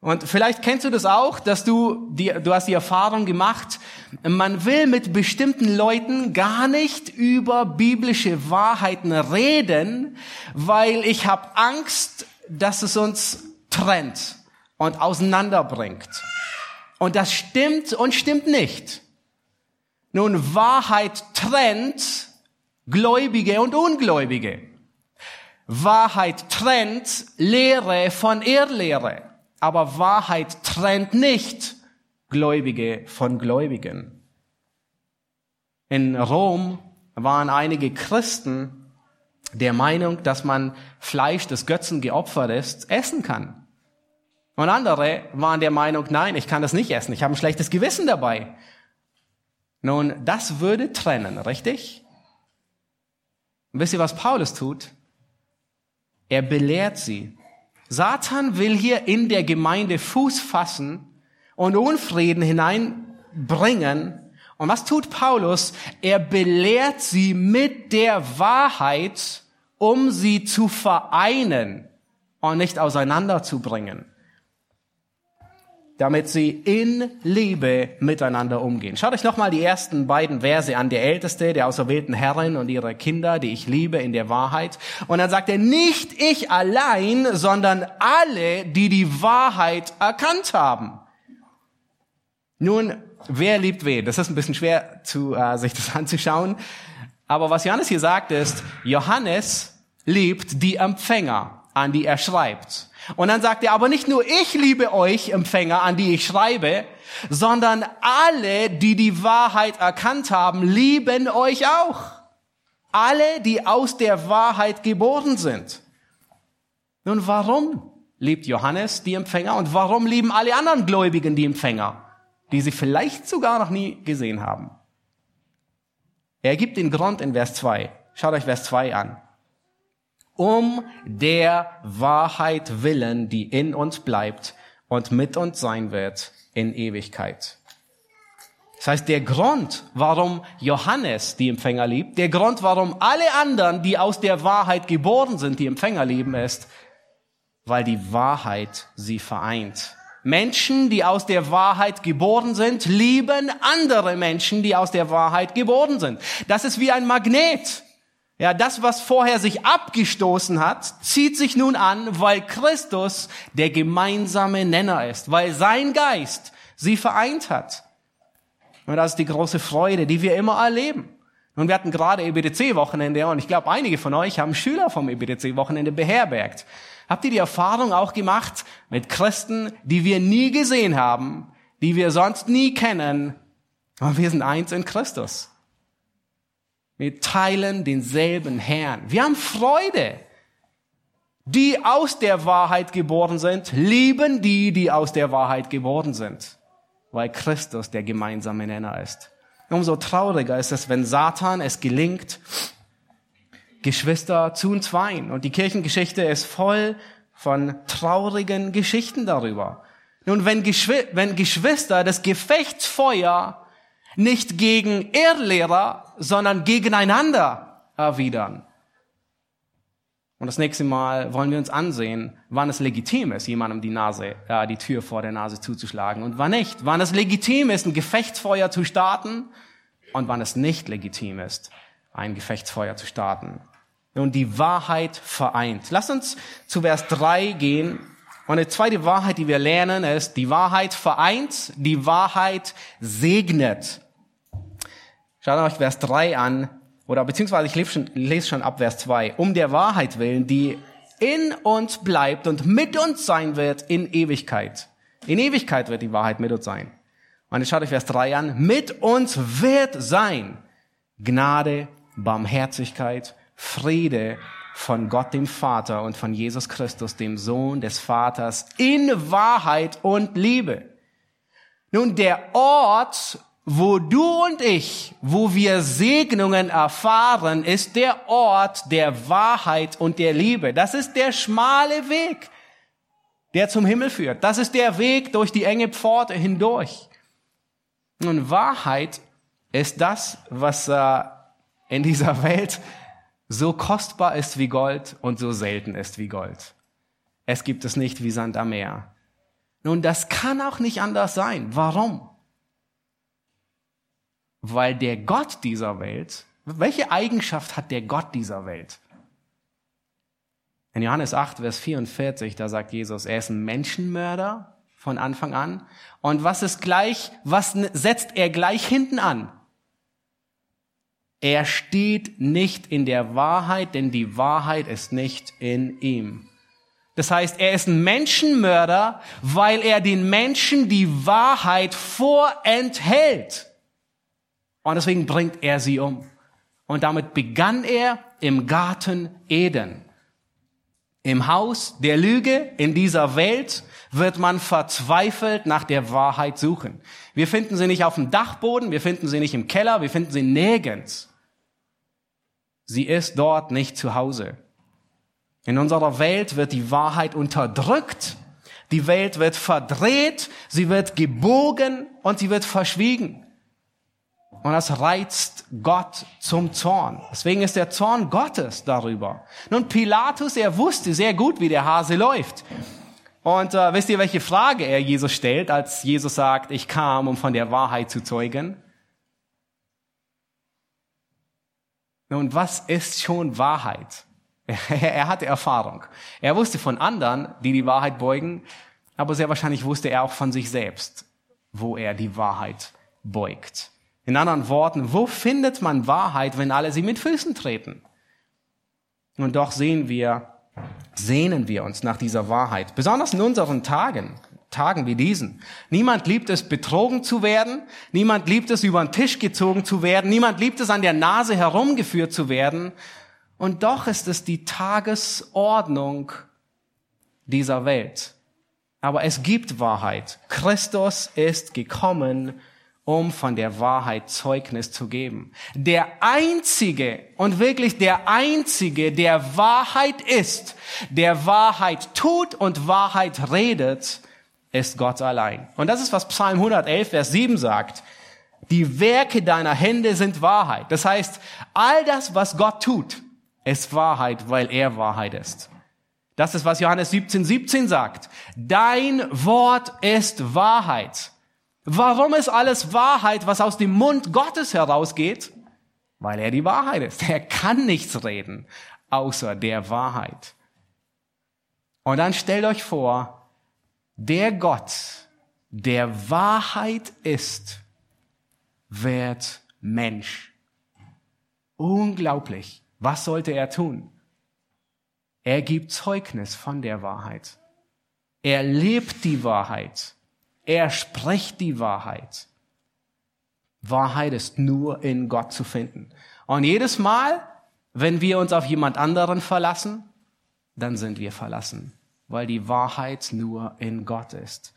Und vielleicht kennst du das auch, dass du, die, du hast die Erfahrung gemacht, man will mit bestimmten Leuten gar nicht über biblische Wahrheiten reden, weil ich habe Angst, dass es uns trennt und auseinanderbringt. Und das stimmt und stimmt nicht. Nun, Wahrheit trennt Gläubige und Ungläubige. Wahrheit trennt Lehre von Irrlehre. Aber Wahrheit trennt nicht Gläubige von Gläubigen. In Rom waren einige Christen der Meinung, dass man Fleisch des Götzen geopfert ist, essen kann. Und andere waren der Meinung, nein, ich kann das nicht essen, ich habe ein schlechtes Gewissen dabei. Nun, das würde trennen, richtig? Und wisst ihr, was Paulus tut? Er belehrt sie. Satan will hier in der Gemeinde Fuß fassen und Unfrieden hineinbringen. Und was tut Paulus? Er belehrt sie mit der Wahrheit, um sie zu vereinen und nicht auseinanderzubringen damit sie in Liebe miteinander umgehen. Schaut euch nochmal die ersten beiden Verse an. Der Älteste, der auserwählten Herrin und ihre Kinder, die ich liebe in der Wahrheit. Und dann sagt er, nicht ich allein, sondern alle, die die Wahrheit erkannt haben. Nun, wer liebt wen? Das ist ein bisschen schwer, zu, äh, sich das [LAUGHS] anzuschauen. Aber was Johannes hier sagt, ist, Johannes liebt die Empfänger, an die er schreibt. Und dann sagt er, aber nicht nur ich liebe euch Empfänger, an die ich schreibe, sondern alle, die die Wahrheit erkannt haben, lieben euch auch. Alle, die aus der Wahrheit geboren sind. Nun, warum liebt Johannes die Empfänger und warum lieben alle anderen Gläubigen die Empfänger, die sie vielleicht sogar noch nie gesehen haben? Er gibt den Grund in Vers 2. Schaut euch Vers 2 an um der Wahrheit willen, die in uns bleibt und mit uns sein wird in Ewigkeit. Das heißt, der Grund, warum Johannes die Empfänger liebt, der Grund, warum alle anderen, die aus der Wahrheit geboren sind, die Empfänger lieben, ist, weil die Wahrheit sie vereint. Menschen, die aus der Wahrheit geboren sind, lieben andere Menschen, die aus der Wahrheit geboren sind. Das ist wie ein Magnet. Ja, das, was vorher sich abgestoßen hat, zieht sich nun an, weil Christus der gemeinsame Nenner ist, weil sein Geist sie vereint hat. Und das ist die große Freude, die wir immer erleben. Und wir hatten gerade EBDC-Wochenende und ich glaube, einige von euch haben Schüler vom EBDC-Wochenende beherbergt. Habt ihr die Erfahrung auch gemacht mit Christen, die wir nie gesehen haben, die wir sonst nie kennen? Und wir sind eins in Christus. Wir teilen denselben Herrn. Wir haben Freude. Die aus der Wahrheit geboren sind, lieben die, die aus der Wahrheit geboren sind, weil Christus der gemeinsame Nenner ist. Umso trauriger ist es, wenn Satan es gelingt, Geschwister zu entzweien. Und die Kirchengeschichte ist voll von traurigen Geschichten darüber. Nun, wenn, Geschw wenn Geschwister das Gefechtsfeuer nicht gegen Irrlehrer, sondern gegeneinander erwidern. Und das nächste Mal wollen wir uns ansehen, wann es legitim ist, jemandem die Nase, äh, die Tür vor der Nase zuzuschlagen und wann nicht. Wann es legitim ist, ein Gefechtsfeuer zu starten und wann es nicht legitim ist, ein Gefechtsfeuer zu starten. Nun, die Wahrheit vereint. Lass uns zu Vers 3 gehen. Und die zweite Wahrheit, die wir lernen, ist, die Wahrheit vereint, die Wahrheit segnet. Schaut euch Vers 3 an, oder beziehungsweise ich lese schon, lese schon ab Vers 2. Um der Wahrheit willen, die in uns bleibt und mit uns sein wird in Ewigkeit. In Ewigkeit wird die Wahrheit mit uns sein. Und jetzt schaut euch Vers 3 an. Mit uns wird sein Gnade, Barmherzigkeit, Friede von Gott dem Vater und von Jesus Christus, dem Sohn des Vaters, in Wahrheit und Liebe. Nun, der Ort, wo du und ich, wo wir Segnungen erfahren, ist der Ort der Wahrheit und der Liebe. Das ist der schmale Weg, der zum Himmel führt. Das ist der Weg durch die enge Pforte hindurch. Und Wahrheit ist das, was äh, in dieser [LAUGHS] Welt so kostbar ist wie Gold und so selten ist wie Gold. Es gibt es nicht wie Sand am Meer. Nun, das kann auch nicht anders sein. Warum? Weil der Gott dieser Welt, welche Eigenschaft hat der Gott dieser Welt? In Johannes 8, Vers 44, da sagt Jesus, er ist ein Menschenmörder von Anfang an. Und was ist gleich, was setzt er gleich hinten an? Er steht nicht in der Wahrheit, denn die Wahrheit ist nicht in ihm. Das heißt, er ist ein Menschenmörder, weil er den Menschen die Wahrheit vorenthält. Und deswegen bringt er sie um. Und damit begann er im Garten Eden. Im Haus der Lüge in dieser Welt wird man verzweifelt nach der Wahrheit suchen. Wir finden sie nicht auf dem Dachboden, wir finden sie nicht im Keller, wir finden sie nirgends. Sie ist dort nicht zu Hause. In unserer Welt wird die Wahrheit unterdrückt, die Welt wird verdreht, sie wird gebogen und sie wird verschwiegen. Und das reizt Gott zum Zorn. Deswegen ist der Zorn Gottes darüber. Nun, Pilatus, er wusste sehr gut, wie der Hase läuft. Und äh, wisst ihr, welche Frage er Jesus stellt, als Jesus sagt, ich kam, um von der Wahrheit zu zeugen? Nun, was ist schon Wahrheit? [LAUGHS] er hatte Erfahrung. Er wusste von anderen, die die Wahrheit beugen, aber sehr wahrscheinlich wusste er auch von sich selbst, wo er die Wahrheit beugt. In anderen Worten, wo findet man Wahrheit, wenn alle sie mit Füßen treten? Und doch sehen wir, sehnen wir uns nach dieser Wahrheit, besonders in unseren Tagen, Tagen wie diesen. Niemand liebt es, betrogen zu werden. Niemand liebt es, über den Tisch gezogen zu werden. Niemand liebt es, an der Nase herumgeführt zu werden. Und doch ist es die Tagesordnung dieser Welt. Aber es gibt Wahrheit. Christus ist gekommen, um von der Wahrheit Zeugnis zu geben. Der einzige und wirklich der einzige, der Wahrheit ist, der Wahrheit tut und Wahrheit redet, ist Gott allein. Und das ist, was Psalm 111, Vers 7 sagt. Die Werke deiner Hände sind Wahrheit. Das heißt, all das, was Gott tut, ist Wahrheit, weil er Wahrheit ist. Das ist, was Johannes 17, 17 sagt. Dein Wort ist Wahrheit. Warum ist alles Wahrheit, was aus dem Mund Gottes herausgeht? Weil er die Wahrheit ist. Er kann nichts reden, außer der Wahrheit. Und dann stellt euch vor, der Gott, der Wahrheit ist, wird Mensch. Unglaublich. Was sollte er tun? Er gibt Zeugnis von der Wahrheit. Er lebt die Wahrheit. Er spricht die Wahrheit. Wahrheit ist nur in Gott zu finden. Und jedes Mal, wenn wir uns auf jemand anderen verlassen, dann sind wir verlassen, weil die Wahrheit nur in Gott ist.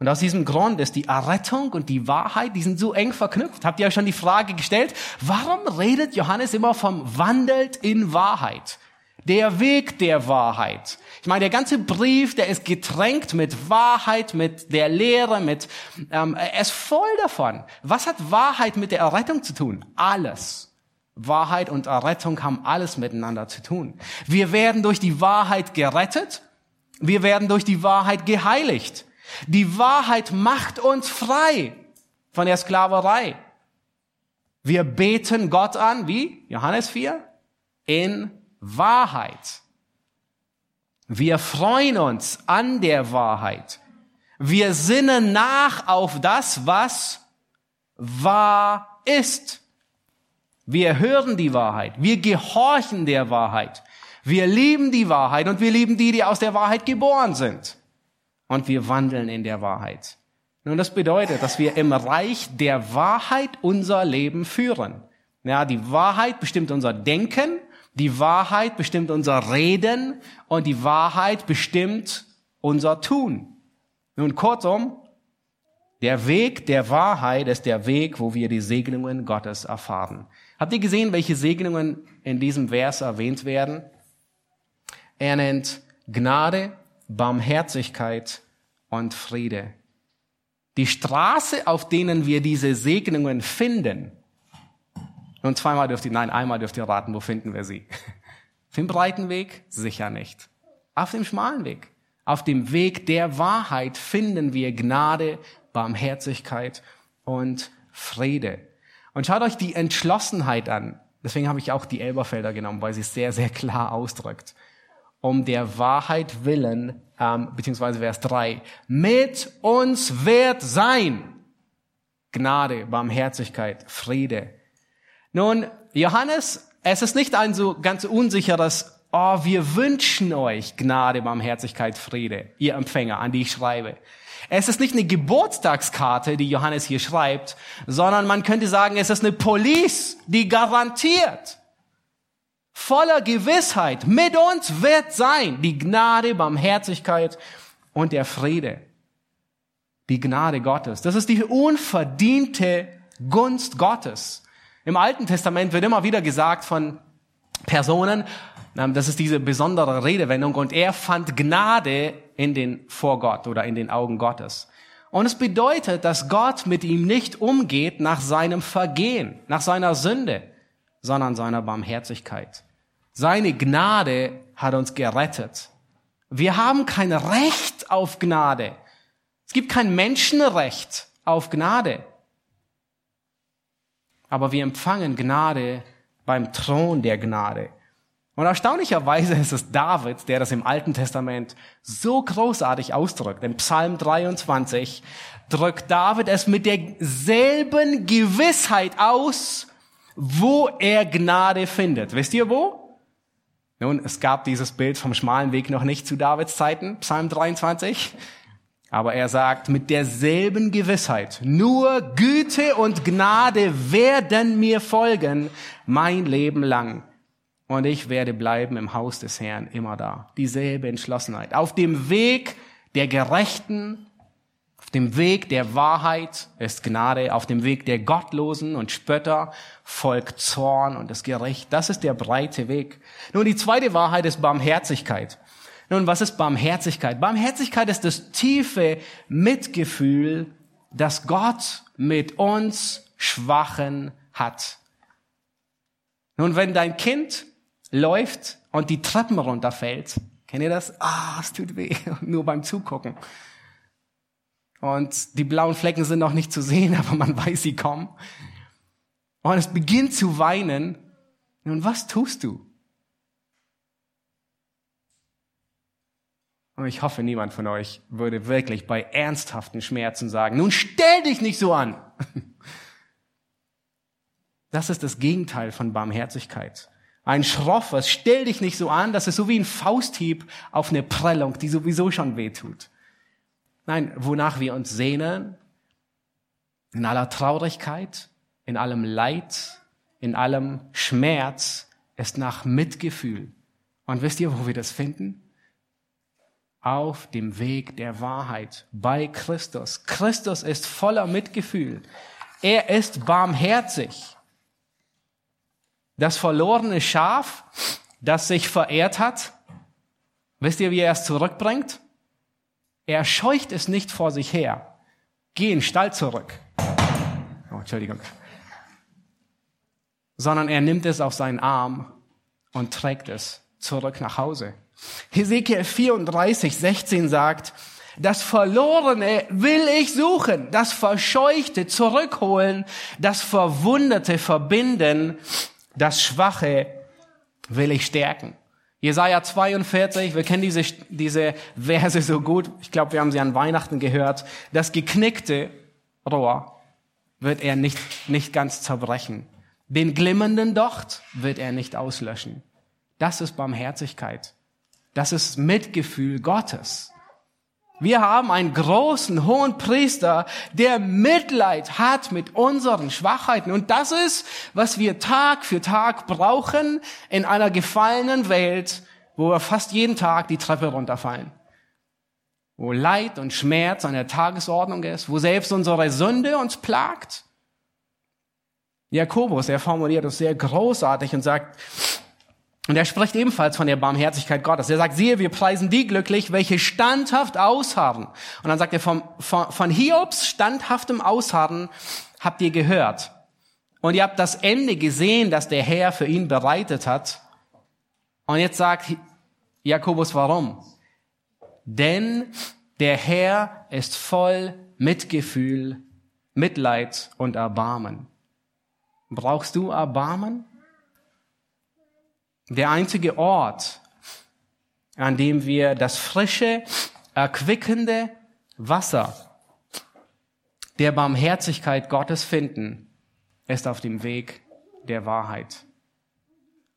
Und aus diesem Grund ist die Errettung und die Wahrheit, die sind so eng verknüpft. Habt ihr euch schon die Frage gestellt, warum redet Johannes immer vom wandelt in Wahrheit? Der Weg der Wahrheit. Ich meine, der ganze Brief, der ist getränkt mit Wahrheit, mit der Lehre, mit, ähm, er ist voll davon. Was hat Wahrheit mit der Errettung zu tun? Alles. Wahrheit und Errettung haben alles miteinander zu tun. Wir werden durch die Wahrheit gerettet. Wir werden durch die Wahrheit geheiligt. Die Wahrheit macht uns frei von der Sklaverei. Wir beten Gott an, wie? Johannes 4? In Wahrheit. Wir freuen uns an der Wahrheit. Wir sinnen nach auf das, was wahr ist. Wir hören die Wahrheit. Wir gehorchen der Wahrheit. Wir lieben die Wahrheit und wir lieben die, die aus der Wahrheit geboren sind. Und wir wandeln in der Wahrheit. Nun, das bedeutet, dass wir im Reich der Wahrheit unser Leben führen. Ja, die Wahrheit bestimmt unser Denken die Wahrheit bestimmt unser Reden und die Wahrheit bestimmt unser Tun. Nun kurzum, der Weg der Wahrheit ist der Weg, wo wir die Segnungen Gottes erfahren. Habt ihr gesehen, welche Segnungen in diesem Vers erwähnt werden? Er nennt Gnade, Barmherzigkeit und Friede. Die Straße, auf denen wir diese Segnungen finden, und zweimal dürft ihr, nein, einmal dürft ihr raten, wo finden wir sie? [LAUGHS] Auf dem breiten Weg? Sicher nicht. Auf dem schmalen Weg. Auf dem Weg der Wahrheit finden wir Gnade, Barmherzigkeit und Friede. Und schaut euch die Entschlossenheit an. Deswegen habe ich auch die Elberfelder genommen, weil sie es sehr, sehr klar ausdrückt. um der Wahrheit willen, ähm, beziehungsweise Vers 3, mit uns wird sein. Gnade, Barmherzigkeit, Friede. Nun, Johannes, es ist nicht ein so ganz unsicheres, oh, wir wünschen euch Gnade, Barmherzigkeit, Friede, ihr Empfänger, an die ich schreibe. Es ist nicht eine Geburtstagskarte, die Johannes hier schreibt, sondern man könnte sagen, es ist eine Police, die garantiert, voller Gewissheit, mit uns wird sein die Gnade, Barmherzigkeit und der Friede. Die Gnade Gottes. Das ist die unverdiente Gunst Gottes. Im Alten Testament wird immer wieder gesagt von Personen, ähm, das ist diese besondere Redewendung, und er fand Gnade in den, vor Gott oder in den Augen Gottes. Und es bedeutet, dass Gott mit ihm nicht umgeht nach seinem Vergehen, nach seiner Sünde, sondern seiner Barmherzigkeit. Seine Gnade hat uns gerettet. Wir haben kein Recht auf Gnade. Es gibt kein Menschenrecht auf Gnade. Aber wir empfangen Gnade beim Thron der Gnade. Und erstaunlicherweise ist es David, der das im Alten Testament so großartig ausdrückt. In Psalm 23 drückt David es mit derselben Gewissheit aus, wo er Gnade findet. Wisst ihr wo? Nun, es gab dieses Bild vom schmalen Weg noch nicht zu Davids Zeiten, Psalm 23. Aber er sagt mit derselben Gewissheit, nur Güte und Gnade werden mir folgen mein Leben lang und ich werde bleiben im Haus des Herrn immer da. Dieselbe Entschlossenheit. Auf dem Weg der Gerechten, auf dem Weg der Wahrheit ist Gnade, auf dem Weg der Gottlosen und Spötter folgt Zorn und das Gericht. Das ist der breite Weg. Nun, die zweite Wahrheit ist Barmherzigkeit. Nun, was ist Barmherzigkeit? Barmherzigkeit ist das tiefe Mitgefühl, das Gott mit uns Schwachen hat. Nun, wenn dein Kind läuft und die Treppen runterfällt. Kennt ihr das? Ah, es tut weh, [LAUGHS] nur beim Zugucken. Und die blauen Flecken sind noch nicht zu sehen, [LAUGHS] aber man weiß, sie kommen. Und es beginnt zu weinen. Nun, was tust du? Und ich hoffe, niemand von euch würde wirklich bei ernsthaften Schmerzen sagen, nun stell dich nicht so an. [LAUGHS] Das ist das Gegenteil von Barmherzigkeit ein schroffes, stell dich nicht so an, das ist so wie ein Fausthieb auf eine Prellung, die sowieso schon wehtut. Nein, wonach wir uns sehnen, in aller Traurigkeit, in allem Leid, in allem Schmerz, ist nach Mitgefühl. Und wisst ihr, wo wir das finden? Auf dem Weg der Wahrheit, bei Christus. Christus ist voller Mitgefühl. Er ist barmherzig. Das verlorene Schaf, das sich verehrt hat, wisst ihr, wie er es zurückbringt? Er scheucht es nicht vor sich her. Geh in den Stall zurück. Oh, Entschuldigung. Sondern er nimmt es auf seinen Arm und trägt es zurück nach Hause. Hesekiel 34, 16 sagt, das Verlorene will ich suchen, das Verscheuchte zurückholen, das Verwundete verbinden das Schwache will ich stärken. Jesaja 42, wir kennen diese, diese Verse so gut. Ich glaube, wir haben sie an Weihnachten gehört. Das geknickte Rohr wird er nicht, nicht ganz zerbrechen. Den glimmenden Docht wird er nicht auslöschen. Das ist Barmherzigkeit. Das ist Mitgefühl Gottes. Wir haben einen großen, hohen Priester, der Mitleid hat mit unseren Schwachheiten. Und das ist, was wir Tag für Tag brauchen in einer gefallenen Welt, wo wir fast jeden Tag die Treppe runterfallen. Wo Leid und Schmerz an der Tagesordnung ist, wo selbst unsere Sünde uns plagt. Jakobus, er formuliert es sehr großartig und sagt, und er spricht ebenfalls von der Barmherzigkeit Gottes. Er sagt, siehe, wir preisen die glücklich, welche standhaft ausharren. Und dann sagt er, vom, von, von Hiobs standhaftem Ausharren habt ihr gehört. Und ihr habt das Ende gesehen, das der Herr für ihn bereitet hat. Und jetzt sagt Jakobus, warum? Denn der Herr ist voll Mitgefühl, Mitleid und Erbarmen. Brauchst du Erbarmen? Der einzige Ort, an dem wir das frische, erquickende Wasser der Barmherzigkeit Gottes finden, ist auf dem Weg der Wahrheit.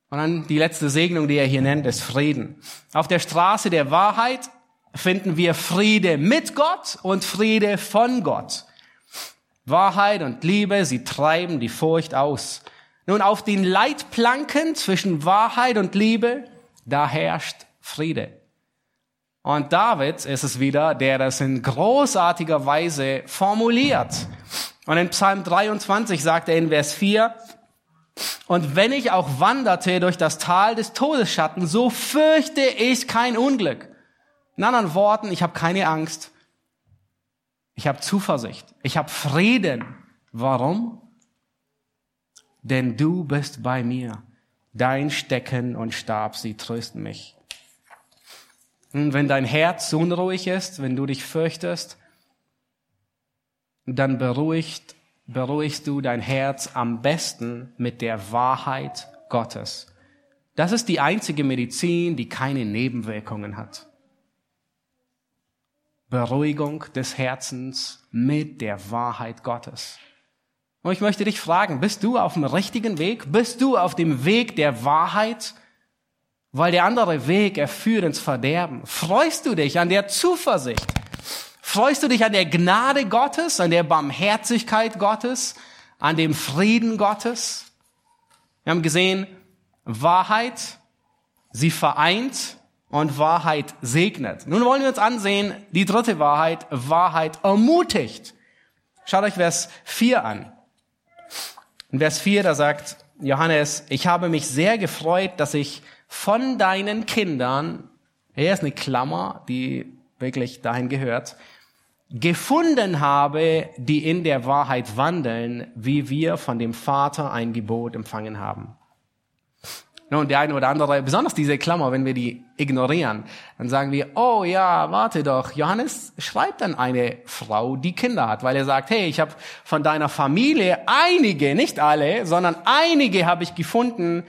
Und dann die letzte Segnung, die er hier nennt, ist Frieden. Auf der Straße der Wahrheit finden wir Friede mit Gott und Friede von Gott. Wahrheit und Liebe, sie treiben die Furcht aus. Nun, auf den Leitplanken zwischen Wahrheit und Liebe, da herrscht Friede. Und David ist es wieder, der das in großartiger Weise formuliert. Und in Psalm 23 sagt er in Vers 4, und wenn ich auch wanderte durch das Tal des Todesschatten, so fürchte ich kein Unglück. In anderen Worten, ich habe keine Angst. Ich habe Zuversicht. Ich habe Frieden. Warum? Denn du bist bei mir. Dein Stecken und Stab, sie trösten mich. Und wenn dein Herz unruhig ist, wenn du dich fürchtest, dann beruhigt, beruhigst du dein Herz am besten mit der Wahrheit Gottes. Das ist die einzige Medizin, die keine Nebenwirkungen hat. Beruhigung des Herzens mit der Wahrheit Gottes. Und ich möchte dich fragen, bist du auf dem richtigen Weg? Bist du auf dem Weg der Wahrheit? weil der andere Weg, er führt ins Verderben. Freust du dich an der Zuversicht? Freust du dich an der Gnade Gottes, an der Barmherzigkeit Gottes, an dem Frieden Gottes? Wir haben gesehen, Wahrheit, sie vereint und Wahrheit segnet. Nun wollen wir uns ansehen, die dritte Wahrheit, Wahrheit ermutigt. Schaut euch Vers 4 an. In Vers 4, da sagt Johannes, ich habe mich sehr gefreut, dass ich von deinen Kindern, hier ist eine Klammer, die wirklich dahin gehört, gefunden habe, die in der Wahrheit wandeln, wie wir von dem Vater ein Gebot empfangen haben. Und der eine oder andere, besonders diese Klammer, wenn wir die ignorieren, dann sagen wir, oh ja, warte doch, Johannes schreibt an eine Frau, die Kinder hat, weil er sagt, hey, ich habe von deiner Familie einige, nicht alle, sondern einige habe ich gefunden,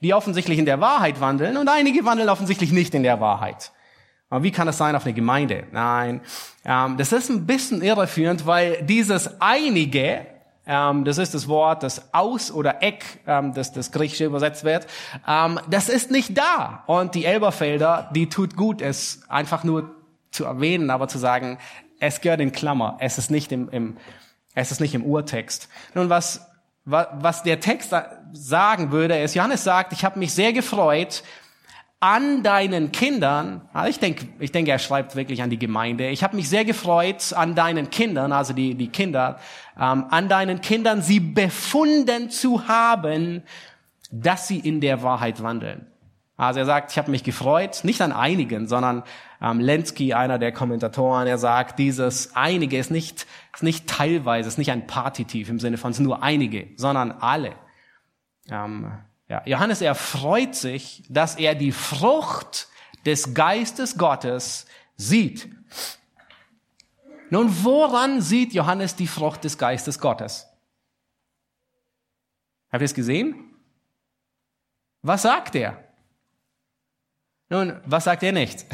die offensichtlich in der Wahrheit wandeln und einige wandeln offensichtlich nicht in der Wahrheit. Aber wie kann das sein auf eine Gemeinde? Nein, ähm, das ist ein bisschen irreführend, weil dieses einige, das ist das Wort, das aus oder eck, ähm, das das Griechische übersetzt wird, ähm, das ist nicht da. Und die Elberfelder, die tut gut, es einfach nur zu erwähnen, aber zu sagen, es gehört in Klammer, es ist nicht im, im es ist nicht im Urtext. Nun, was was der Text sagen würde, ist, Johannes sagt, ich habe mich sehr gefreut an deinen Kindern. Also ich denke, ich denke, er schreibt wirklich an die Gemeinde. Ich habe mich sehr gefreut an deinen Kindern, also die, die Kinder, ähm, an deinen Kindern, sie befunden zu haben, dass sie in der Wahrheit wandeln. Also er sagt, ich habe mich gefreut, nicht an einigen, sondern ähm, Lenski, einer der Kommentatoren, er sagt, dieses einige ist nicht, ist nicht teilweise, ist nicht ein Partitiv im Sinne von es nur einige, sondern alle. Ähm, ja, Johannes, er freut sich, dass er die Frucht des Geistes Gottes sieht. Nun, woran sieht Johannes die Frucht des Geistes Gottes? Habt ihr es gesehen? Was sagt er? Nun, was sagt er nicht?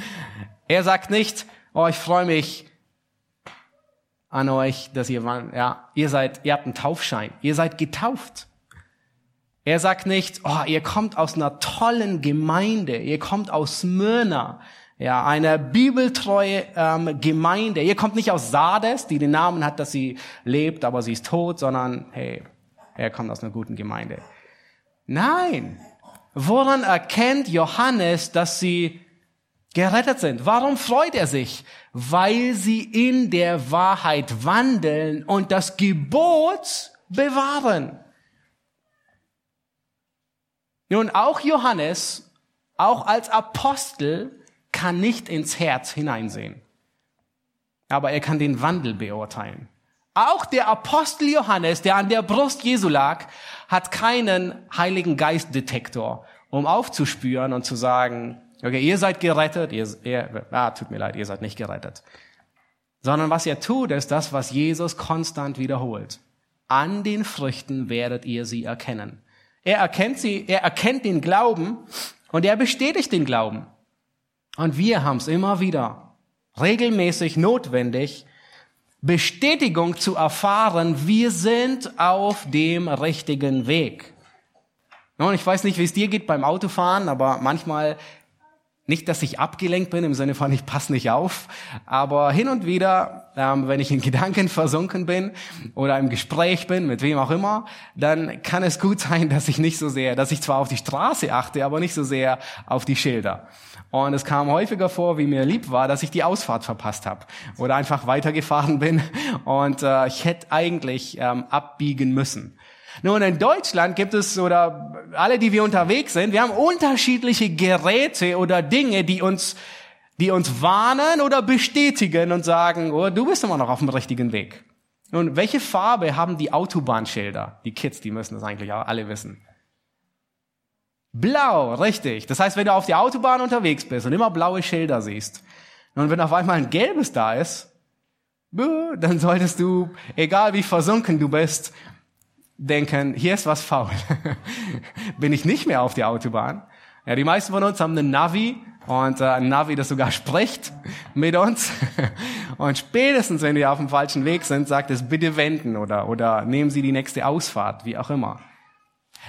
[LAUGHS] er sagt nicht, oh, ich freue mich an euch, dass ihr, ja, ihr seid, ihr habt einen Taufschein, ihr seid getauft. Er sagt nicht, oh, ihr kommt aus einer tollen Gemeinde, ihr kommt aus Myrna, ja, einer bibeltreue ähm, Gemeinde. Ihr kommt nicht aus Sardes, die den Namen hat, dass sie lebt, aber sie ist tot, sondern hey, er kommt aus einer guten Gemeinde. Nein, Woran erkennt Johannes, dass sie gerettet sind? Warum freut er sich? Weil sie in der Wahrheit wandeln und das Gebot bewahren. Nun, auch Johannes, auch als Apostel, kann nicht ins Herz hineinsehen. Aber er kann den Wandel beurteilen. Auch der Apostel Johannes, der an der Brust Jesu lag, hat keinen Heiligen Geistdetektor, um aufzuspüren und zu sagen, okay, ihr seid gerettet, ihr, ihr ah, tut mir leid, ihr seid nicht gerettet. Sondern was er tut, ist das, was Jesus konstant wiederholt. An den Früchten werdet ihr sie erkennen. Er erkennt sie, er erkennt den Glauben und er bestätigt den Glauben. Und wir haben es immer wieder regelmäßig notwendig, Bestätigung zu erfahren, wir sind auf dem richtigen Weg. Und ich weiß nicht, wie es dir geht beim Autofahren, aber manchmal nicht, dass ich abgelenkt bin im Sinne von, ich passe nicht auf, aber hin und wieder, ähm, wenn ich in Gedanken versunken bin oder im Gespräch bin, mit wem auch immer, dann kann es gut sein, dass ich nicht so sehr, dass ich zwar auf die Straße achte, aber nicht so sehr auf die Schilder. Und es kam häufiger vor, wie mir lieb war, dass ich die Ausfahrt verpasst habe oder einfach weitergefahren bin und äh, ich hätte eigentlich ähm, abbiegen müssen. Nun, in Deutschland gibt es, oder alle, die wir unterwegs sind, wir haben unterschiedliche Geräte oder Dinge, die uns, die uns warnen oder bestätigen und sagen, oh, du bist immer noch auf dem richtigen Weg. Nun, welche Farbe haben die Autobahnschilder? Die Kids, die müssen das eigentlich auch alle wissen. Blau, richtig. Das heißt, wenn du auf der Autobahn unterwegs bist und immer blaue Schilder siehst, und wenn auf einmal ein gelbes da ist, dann solltest du, egal wie versunken du bist, denken, hier ist was faul. [LAUGHS] Bin ich nicht mehr auf der Autobahn? Ja, die meisten von uns haben einen Navi und äh, ein Navi, das sogar [LAUGHS] spricht mit uns. [LAUGHS] und spätestens, wenn wir auf dem falschen Weg sind, sagt es bitte wenden oder, oder nehmen Sie die nächste Ausfahrt, wie auch immer.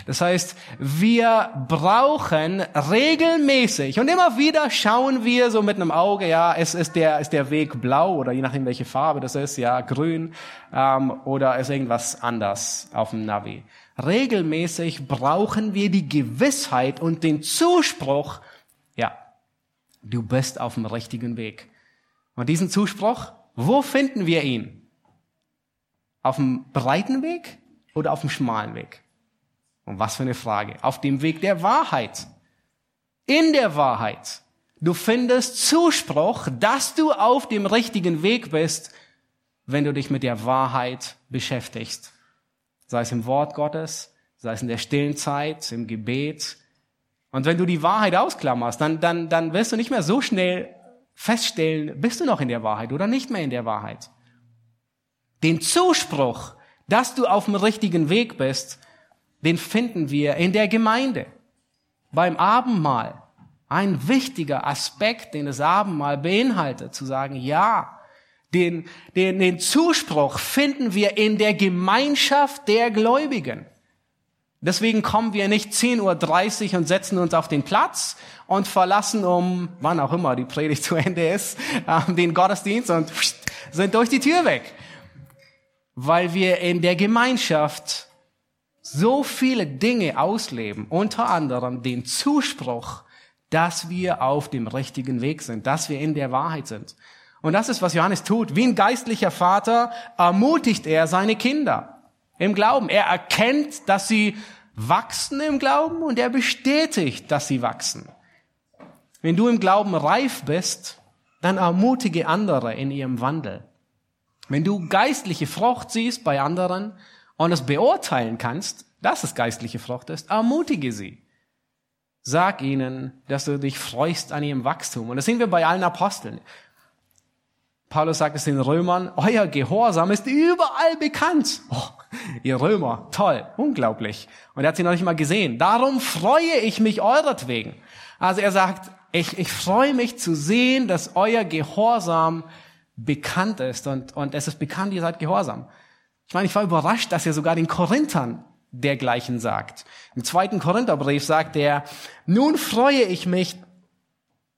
Das heißt, wir brauchen regelmäßig und immer wieder schauen wir so mit einem Auge, ja, es ist der, ist der Weg blau oder je nachdem welche Farbe das ist, ja, grün ähm, oder ist irgendwas anders auf dem Navi. Regelmäßig brauchen wir die Gewissheit und den Zuspruch, ja, du bist auf dem richtigen Weg. Und diesen Zuspruch, wo finden wir ihn? Auf dem breiten Weg oder auf dem schmalen Weg? Und was für eine Frage. Auf dem Weg der Wahrheit. In der Wahrheit. Du findest Zuspruch, dass du auf dem richtigen Weg bist, wenn du dich mit der Wahrheit beschäftigst. Sei es im Wort Gottes, sei es in der stillen Zeit, im Gebet. Und wenn du die Wahrheit ausklammerst, dann, dann, dann wirst du nicht mehr so schnell feststellen, bist du noch in der Wahrheit oder nicht mehr in der Wahrheit. Den Zuspruch, dass du auf dem richtigen Weg bist, den finden wir in der Gemeinde. Beim Abendmahl. Ein wichtiger Aspekt, den das Abendmahl beinhaltet, zu sagen, ja, den, den, den Zuspruch finden wir in der Gemeinschaft der Gläubigen. Deswegen kommen wir nicht 10.30 Uhr und setzen uns auf den Platz und verlassen um, wann auch immer die Predigt zu Ende ist, [LAUGHS] äh, den Gottesdienst und sind durch die Tür weg. Weil wir in der Gemeinschaft so viele Dinge ausleben, unter anderem den Zuspruch, dass wir auf dem richtigen Weg sind, dass wir in der Wahrheit sind. Und das ist, was Johannes tut. Wie ein geistlicher Vater ermutigt er seine Kinder im Glauben. Er erkennt, dass sie wachsen im Glauben und er bestätigt, dass sie wachsen. Wenn du im Glauben reif bist, dann ermutige andere in ihrem Wandel. Wenn du geistliche Frucht siehst bei anderen, und es beurteilen kannst, dass es geistliche Frucht ist, ermutige sie. Sag ihnen, dass du dich freust an ihrem Wachstum. Und das sehen wir bei allen Aposteln. Paulus sagt es den Römern, euer Gehorsam ist überall bekannt. Oh, ihr Römer, toll, unglaublich. Und er hat sie noch nicht mal gesehen. Darum freue ich mich euretwegen. Also er sagt, ich, ich freue mich zu sehen, dass euer Gehorsam bekannt ist. Und, und es ist bekannt, ihr seid gehorsam. Ich meine, ich war überrascht, dass er sogar den Korinthern dergleichen sagt. Im zweiten Korintherbrief sagt er, nun freue ich mich,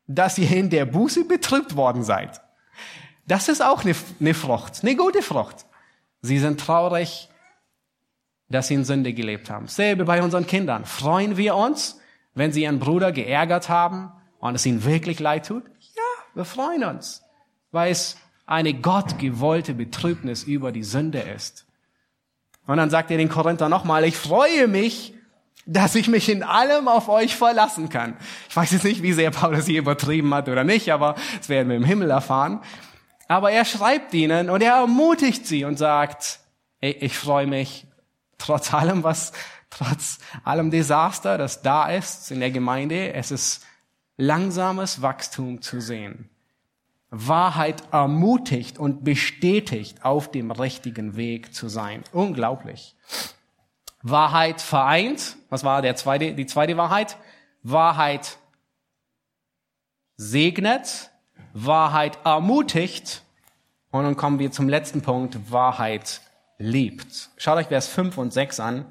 dass ihr in der Buße betrübt worden seid. Das ist auch eine, eine Frucht, eine gute Frucht. Sie sind traurig, dass sie in Sünde gelebt haben. Selbe bei unseren Kindern. Freuen wir uns, wenn sie ihren Bruder geärgert haben und es ihnen wirklich leid tut? Ja, wir freuen uns, weil es eine gottgewollte Betrübnis über die Sünde ist. Und dann sagt er den Korinther nochmal, ich freue mich, dass ich mich in allem auf euch verlassen kann. Ich weiß jetzt nicht, wie sehr Paulus hier übertrieben hat oder nicht, aber das werden wir im Himmel erfahren. Aber er schreibt ihnen und er ermutigt sie und sagt, ich, ich freue mich trotz allem, was, trotz allem Desaster, das da ist in der Gemeinde, es ist langsames Wachstum zu sehen. Wahrheit ermutigt und bestätigt, auf dem richtigen Weg zu sein. Unglaublich. Wahrheit vereint. Was war der zweite, die zweite Wahrheit? Wahrheit segnet, Wahrheit ermutigt und dann kommen wir zum letzten Punkt, Wahrheit liebt. Schaut euch Vers 5 und 6 an.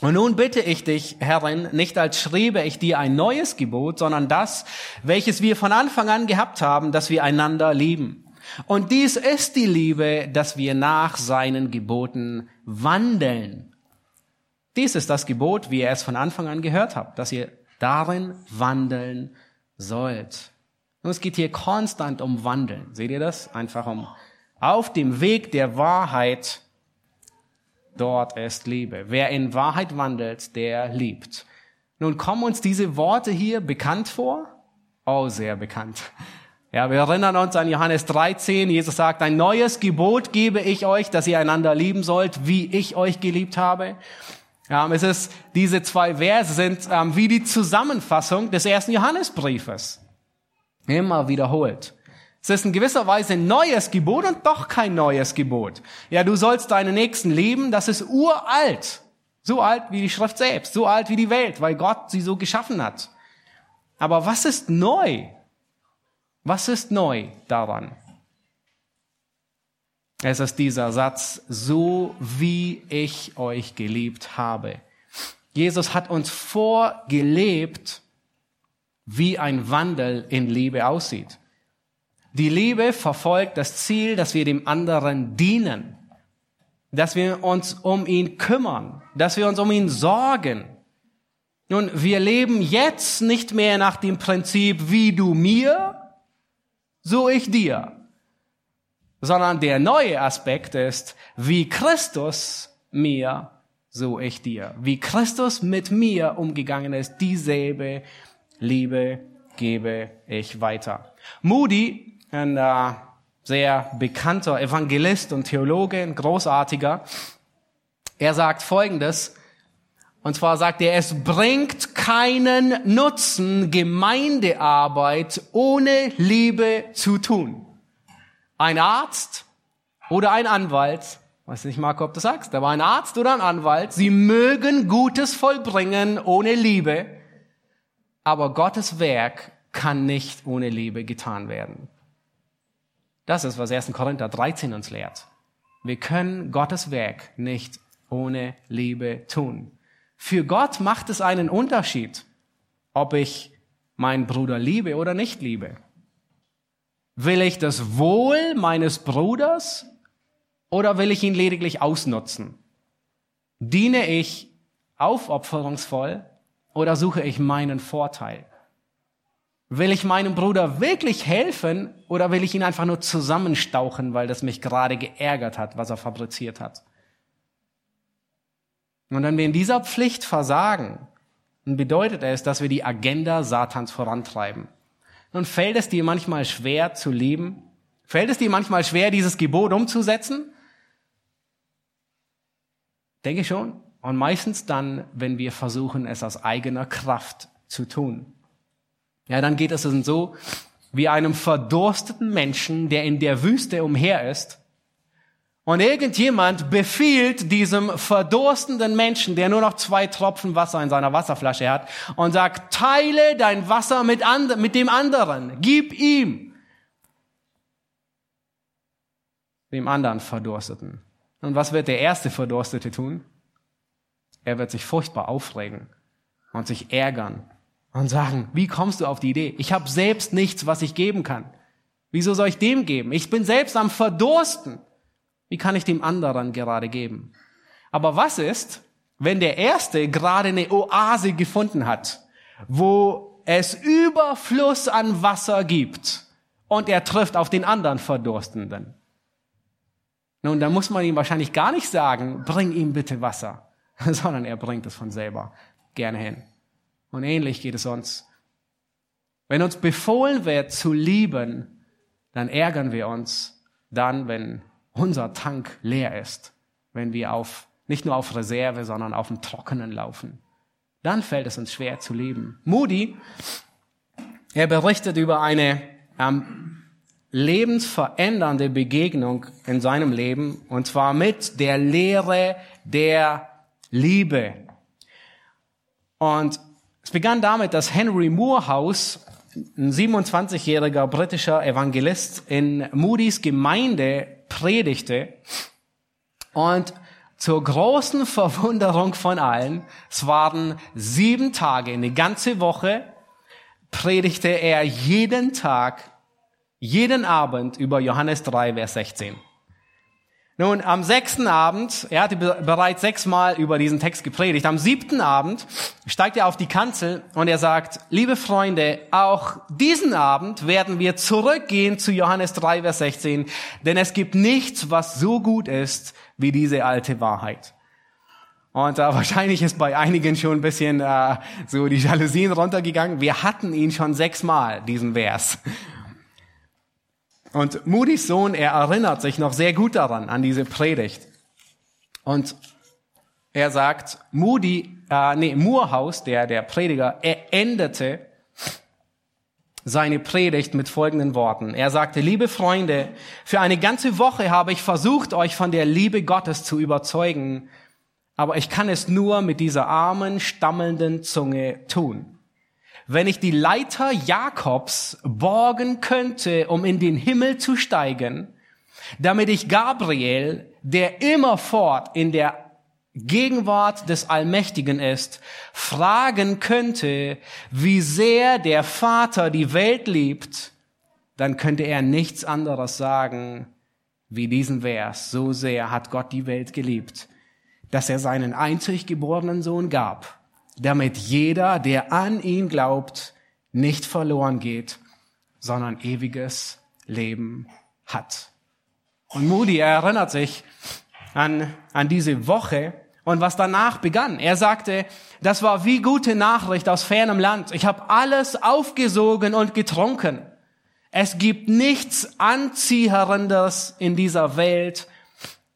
Und nun bitte ich dich, Herrin, nicht als schriebe ich dir ein neues Gebot, sondern das, welches wir von Anfang an gehabt haben, dass wir einander lieben. Und dies ist die Liebe, dass wir nach seinen Geboten wandeln. Dies ist das Gebot, wie ihr es von Anfang an gehört habt, dass ihr darin wandeln sollt. Und es geht hier konstant um Wandeln. Seht ihr das? Einfach um auf dem Weg der Wahrheit. Dort ist Liebe. Wer in Wahrheit wandelt, der liebt. Nun kommen uns diese Worte hier bekannt vor? Oh, sehr bekannt. Ja, wir erinnern uns an Johannes 13. Jesus sagt, ein neues Gebot gebe ich euch, dass ihr einander lieben sollt, wie ich euch geliebt habe. Ja, es ist, diese zwei Verse sind ähm, wie die Zusammenfassung des ersten Johannesbriefes. Immer wiederholt. Es ist in gewisser Weise ein neues Gebot und doch kein neues Gebot. Ja, du sollst deinen Nächsten lieben, das ist uralt. So alt wie die Schrift selbst, so alt wie die Welt, weil Gott sie so geschaffen hat. Aber was ist neu? Was ist neu daran? Es ist dieser Satz, so wie ich euch geliebt habe. Jesus hat uns vorgelebt, wie ein Wandel in Liebe aussieht. Die Liebe verfolgt das Ziel, dass wir dem anderen dienen, dass wir uns um ihn kümmern, dass wir uns um ihn sorgen. Nun, wir leben jetzt nicht mehr nach dem Prinzip, wie du mir, so ich dir, sondern der neue Aspekt ist, wie Christus mir, so ich dir. Wie Christus mit mir umgegangen ist, dieselbe Liebe gebe ich weiter. Moody, ein äh, sehr bekannter Evangelist und Theologe, ein großartiger, er sagt Folgendes, und zwar sagt er, es bringt keinen Nutzen, Gemeindearbeit ohne Liebe zu tun. Ein Arzt oder ein Anwalt, weiß nicht, Marco, ob du sagst, aber ein Arzt oder ein Anwalt, sie mögen Gutes vollbringen ohne Liebe, aber Gottes Werk kann nicht ohne Liebe getan werden. Das ist, was 1. Korinther 13 uns lehrt. Wir können Gottes Werk nicht ohne Liebe tun. Für Gott macht es einen Unterschied, ob ich meinen Bruder liebe oder nicht liebe. Will ich das Wohl meines Bruders oder will ich ihn lediglich ausnutzen? Diene ich aufopferungsvoll oder suche ich meinen Vorteil? Will ich meinem Bruder wirklich helfen oder will ich ihn einfach nur zusammenstauchen, weil das mich gerade geärgert hat, was er fabriziert hat? Und wenn wir in dieser Pflicht versagen, dann bedeutet es, dass wir die Agenda Satans vorantreiben. Nun fällt es dir manchmal schwer zu leben? Fällt es dir manchmal schwer, dieses Gebot umzusetzen? Denke schon. Und meistens dann, wenn wir versuchen, es aus eigener Kraft zu tun. Ja, dann geht es so wie einem verdursteten Menschen, der in der Wüste umher ist und irgendjemand befiehlt diesem verdurstenden Menschen, der nur noch zwei Tropfen Wasser in seiner Wasserflasche hat, und sagt, teile dein Wasser mit, and mit dem anderen, gib ihm, dem anderen Verdursteten. Und was wird der erste Verdurstete tun? Er wird sich furchtbar aufregen und sich ärgern und sagen, wie kommst du auf die Idee? Ich habe selbst nichts, was ich geben kann. Wieso soll ich dem geben? Ich bin selbst am Verdursten. Wie kann ich dem anderen gerade geben? Aber was ist, wenn der Erste gerade eine Oase gefunden hat, wo es Überfluss an Wasser gibt und er trifft auf den anderen Verdurstenden? Nun, da muss man ihm wahrscheinlich gar nicht sagen, bring ihm bitte Wasser, [LAUGHS] sondern er bringt es von selber gerne hin. Und ähnlich geht es uns. Wenn uns befohlen wird zu lieben, dann ärgern wir uns dann, wenn unser Tank leer ist, wenn wir auf, nicht nur auf Reserve, sondern auf dem Trockenen laufen. Dann fällt es uns schwer zu leben. Moody, er berichtet über eine ähm, lebensverändernde Begegnung in seinem Leben, und zwar mit der Lehre der Liebe. Und es begann damit, dass Henry Moorhouse ein 27-jähriger britischer Evangelist in Moody's Gemeinde predigte und zur großen Verwunderung von allen, es waren sieben Tage, eine ganze Woche, predigte er jeden Tag, jeden Abend über Johannes 3, Vers 16. Nun, am sechsten Abend, er hatte bereits sechsmal über diesen Text gepredigt, am siebten Abend steigt er auf die Kanzel und er sagt, liebe Freunde, auch diesen Abend werden wir zurückgehen zu Johannes 3, Vers 16, denn es gibt nichts, was so gut ist wie diese alte Wahrheit. Und äh, wahrscheinlich ist bei einigen schon ein bisschen äh, so die Jalousien runtergegangen. Wir hatten ihn schon sechsmal, diesen Vers. Und Moody's Sohn, er erinnert sich noch sehr gut daran, an diese Predigt. Und er sagt, Moody, äh, nee, Moorhaus, der, der Prediger, er endete seine Predigt mit folgenden Worten. Er sagte, liebe Freunde, für eine ganze Woche habe ich versucht, euch von der Liebe Gottes zu überzeugen, aber ich kann es nur mit dieser armen, stammelnden Zunge tun wenn ich die Leiter Jakobs borgen könnte, um in den Himmel zu steigen, damit ich Gabriel, der immerfort in der Gegenwart des Allmächtigen ist, fragen könnte, wie sehr der Vater die Welt liebt, dann könnte er nichts anderes sagen wie diesen Vers. So sehr hat Gott die Welt geliebt, dass er seinen einzig geborenen Sohn gab, damit jeder, der an ihn glaubt, nicht verloren geht, sondern ewiges Leben hat. Und Moody erinnert sich an, an diese Woche und was danach begann. Er sagte, das war wie gute Nachricht aus fernem Land. Ich habe alles aufgesogen und getrunken. Es gibt nichts Anzieherendes in dieser Welt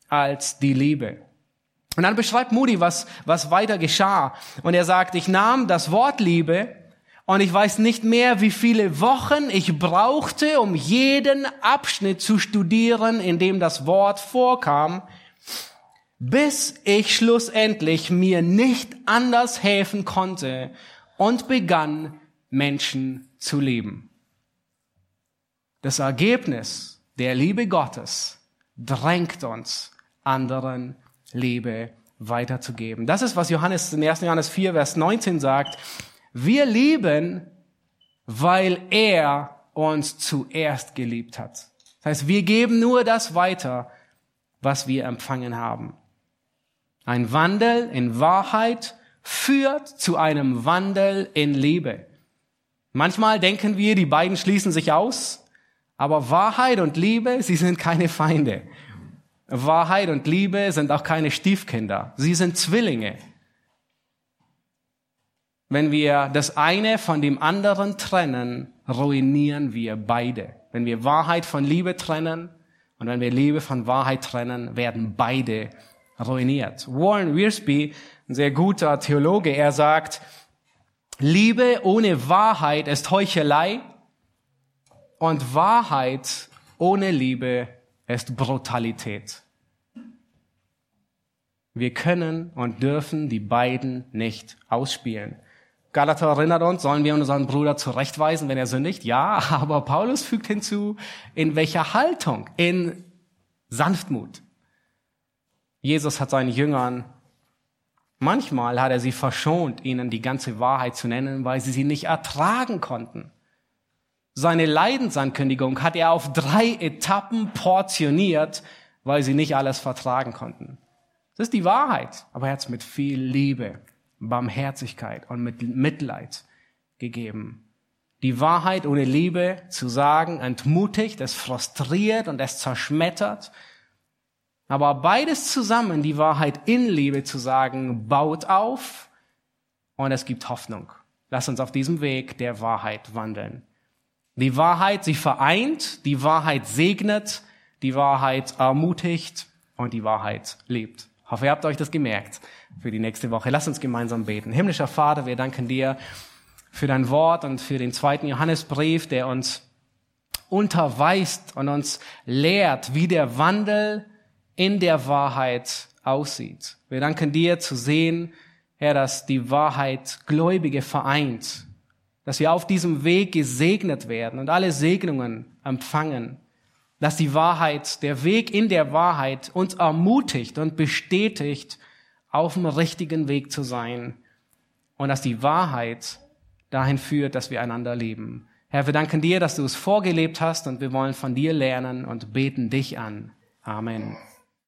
als die Liebe. Und dann beschreibt Moody, was, was weiter geschah. Und er sagt, ich nahm das Wort Liebe und ich weiß nicht mehr, wie viele Wochen ich brauchte, um jeden Abschnitt zu studieren, in dem das Wort vorkam, bis ich schlussendlich mir nicht anders helfen konnte und begann, Menschen zu lieben. Das Ergebnis der Liebe Gottes drängt uns, anderen Liebe weiterzugeben. Das ist, was Johannes in 1. Johannes 4, Vers 19 sagt. Wir lieben, weil er uns zuerst geliebt hat. Das heißt, wir geben nur das weiter, was wir empfangen haben. Ein Wandel in Wahrheit führt zu einem Wandel in Liebe. Manchmal denken wir, die beiden schließen sich aus, aber Wahrheit und Liebe, sie sind keine Feinde. Wahrheit und Liebe sind auch keine Stiefkinder. Sie sind Zwillinge. Wenn wir das eine von dem anderen trennen, ruinieren wir beide. Wenn wir Wahrheit von Liebe trennen und wenn wir Liebe von Wahrheit trennen, werden beide ruiniert. Warren Wiersbe, ein sehr guter Theologe, er sagt, Liebe ohne Wahrheit ist Heuchelei und Wahrheit ohne Liebe ist Brutalität. Wir können und dürfen die beiden nicht ausspielen. Galater erinnert uns, sollen wir unseren Bruder zurechtweisen, wenn er sündigt? Ja, [LAUGHS] aber Paulus fügt hinzu, in welcher Haltung? In Sanftmut. Jesus hat seinen Jüngern, manchmal hat er sie verschont, ihnen die ganze Wahrheit zu nennen, weil sie sie nicht ertragen konnten. Seine Leidensankündigung hat er auf drei Etappen portioniert, weil sie nicht alles vertragen konnten. Das ist die Wahrheit, aber er hat es mit viel Liebe, Barmherzigkeit und mit Mitleid gegeben. Die Wahrheit ohne Liebe zu sagen, entmutigt, es frustriert und es zerschmettert. Aber beides zusammen, die Wahrheit in Liebe zu sagen, baut auf und es gibt Hoffnung. Lass uns auf diesem Weg der Wahrheit wandeln. Die Wahrheit, sie vereint, die Wahrheit segnet, die Wahrheit ermutigt und die Wahrheit lebt. Ich hoffe, ihr habt euch das gemerkt für die nächste Woche. Lasst uns gemeinsam beten. Himmlischer Vater, wir danken dir für dein Wort und für den zweiten Johannesbrief, der uns unterweist und uns lehrt, wie der Wandel in der Wahrheit aussieht. Wir danken dir zu sehen, Herr, dass die Wahrheit Gläubige vereint dass wir auf diesem Weg gesegnet werden und alle Segnungen empfangen, dass die Wahrheit, der Weg in der Wahrheit uns ermutigt und bestätigt, auf dem richtigen Weg zu sein und dass die Wahrheit dahin führt, dass wir einander lieben. Herr, wir danken dir, dass du es vorgelebt hast und wir wollen von dir lernen und beten dich an. Amen.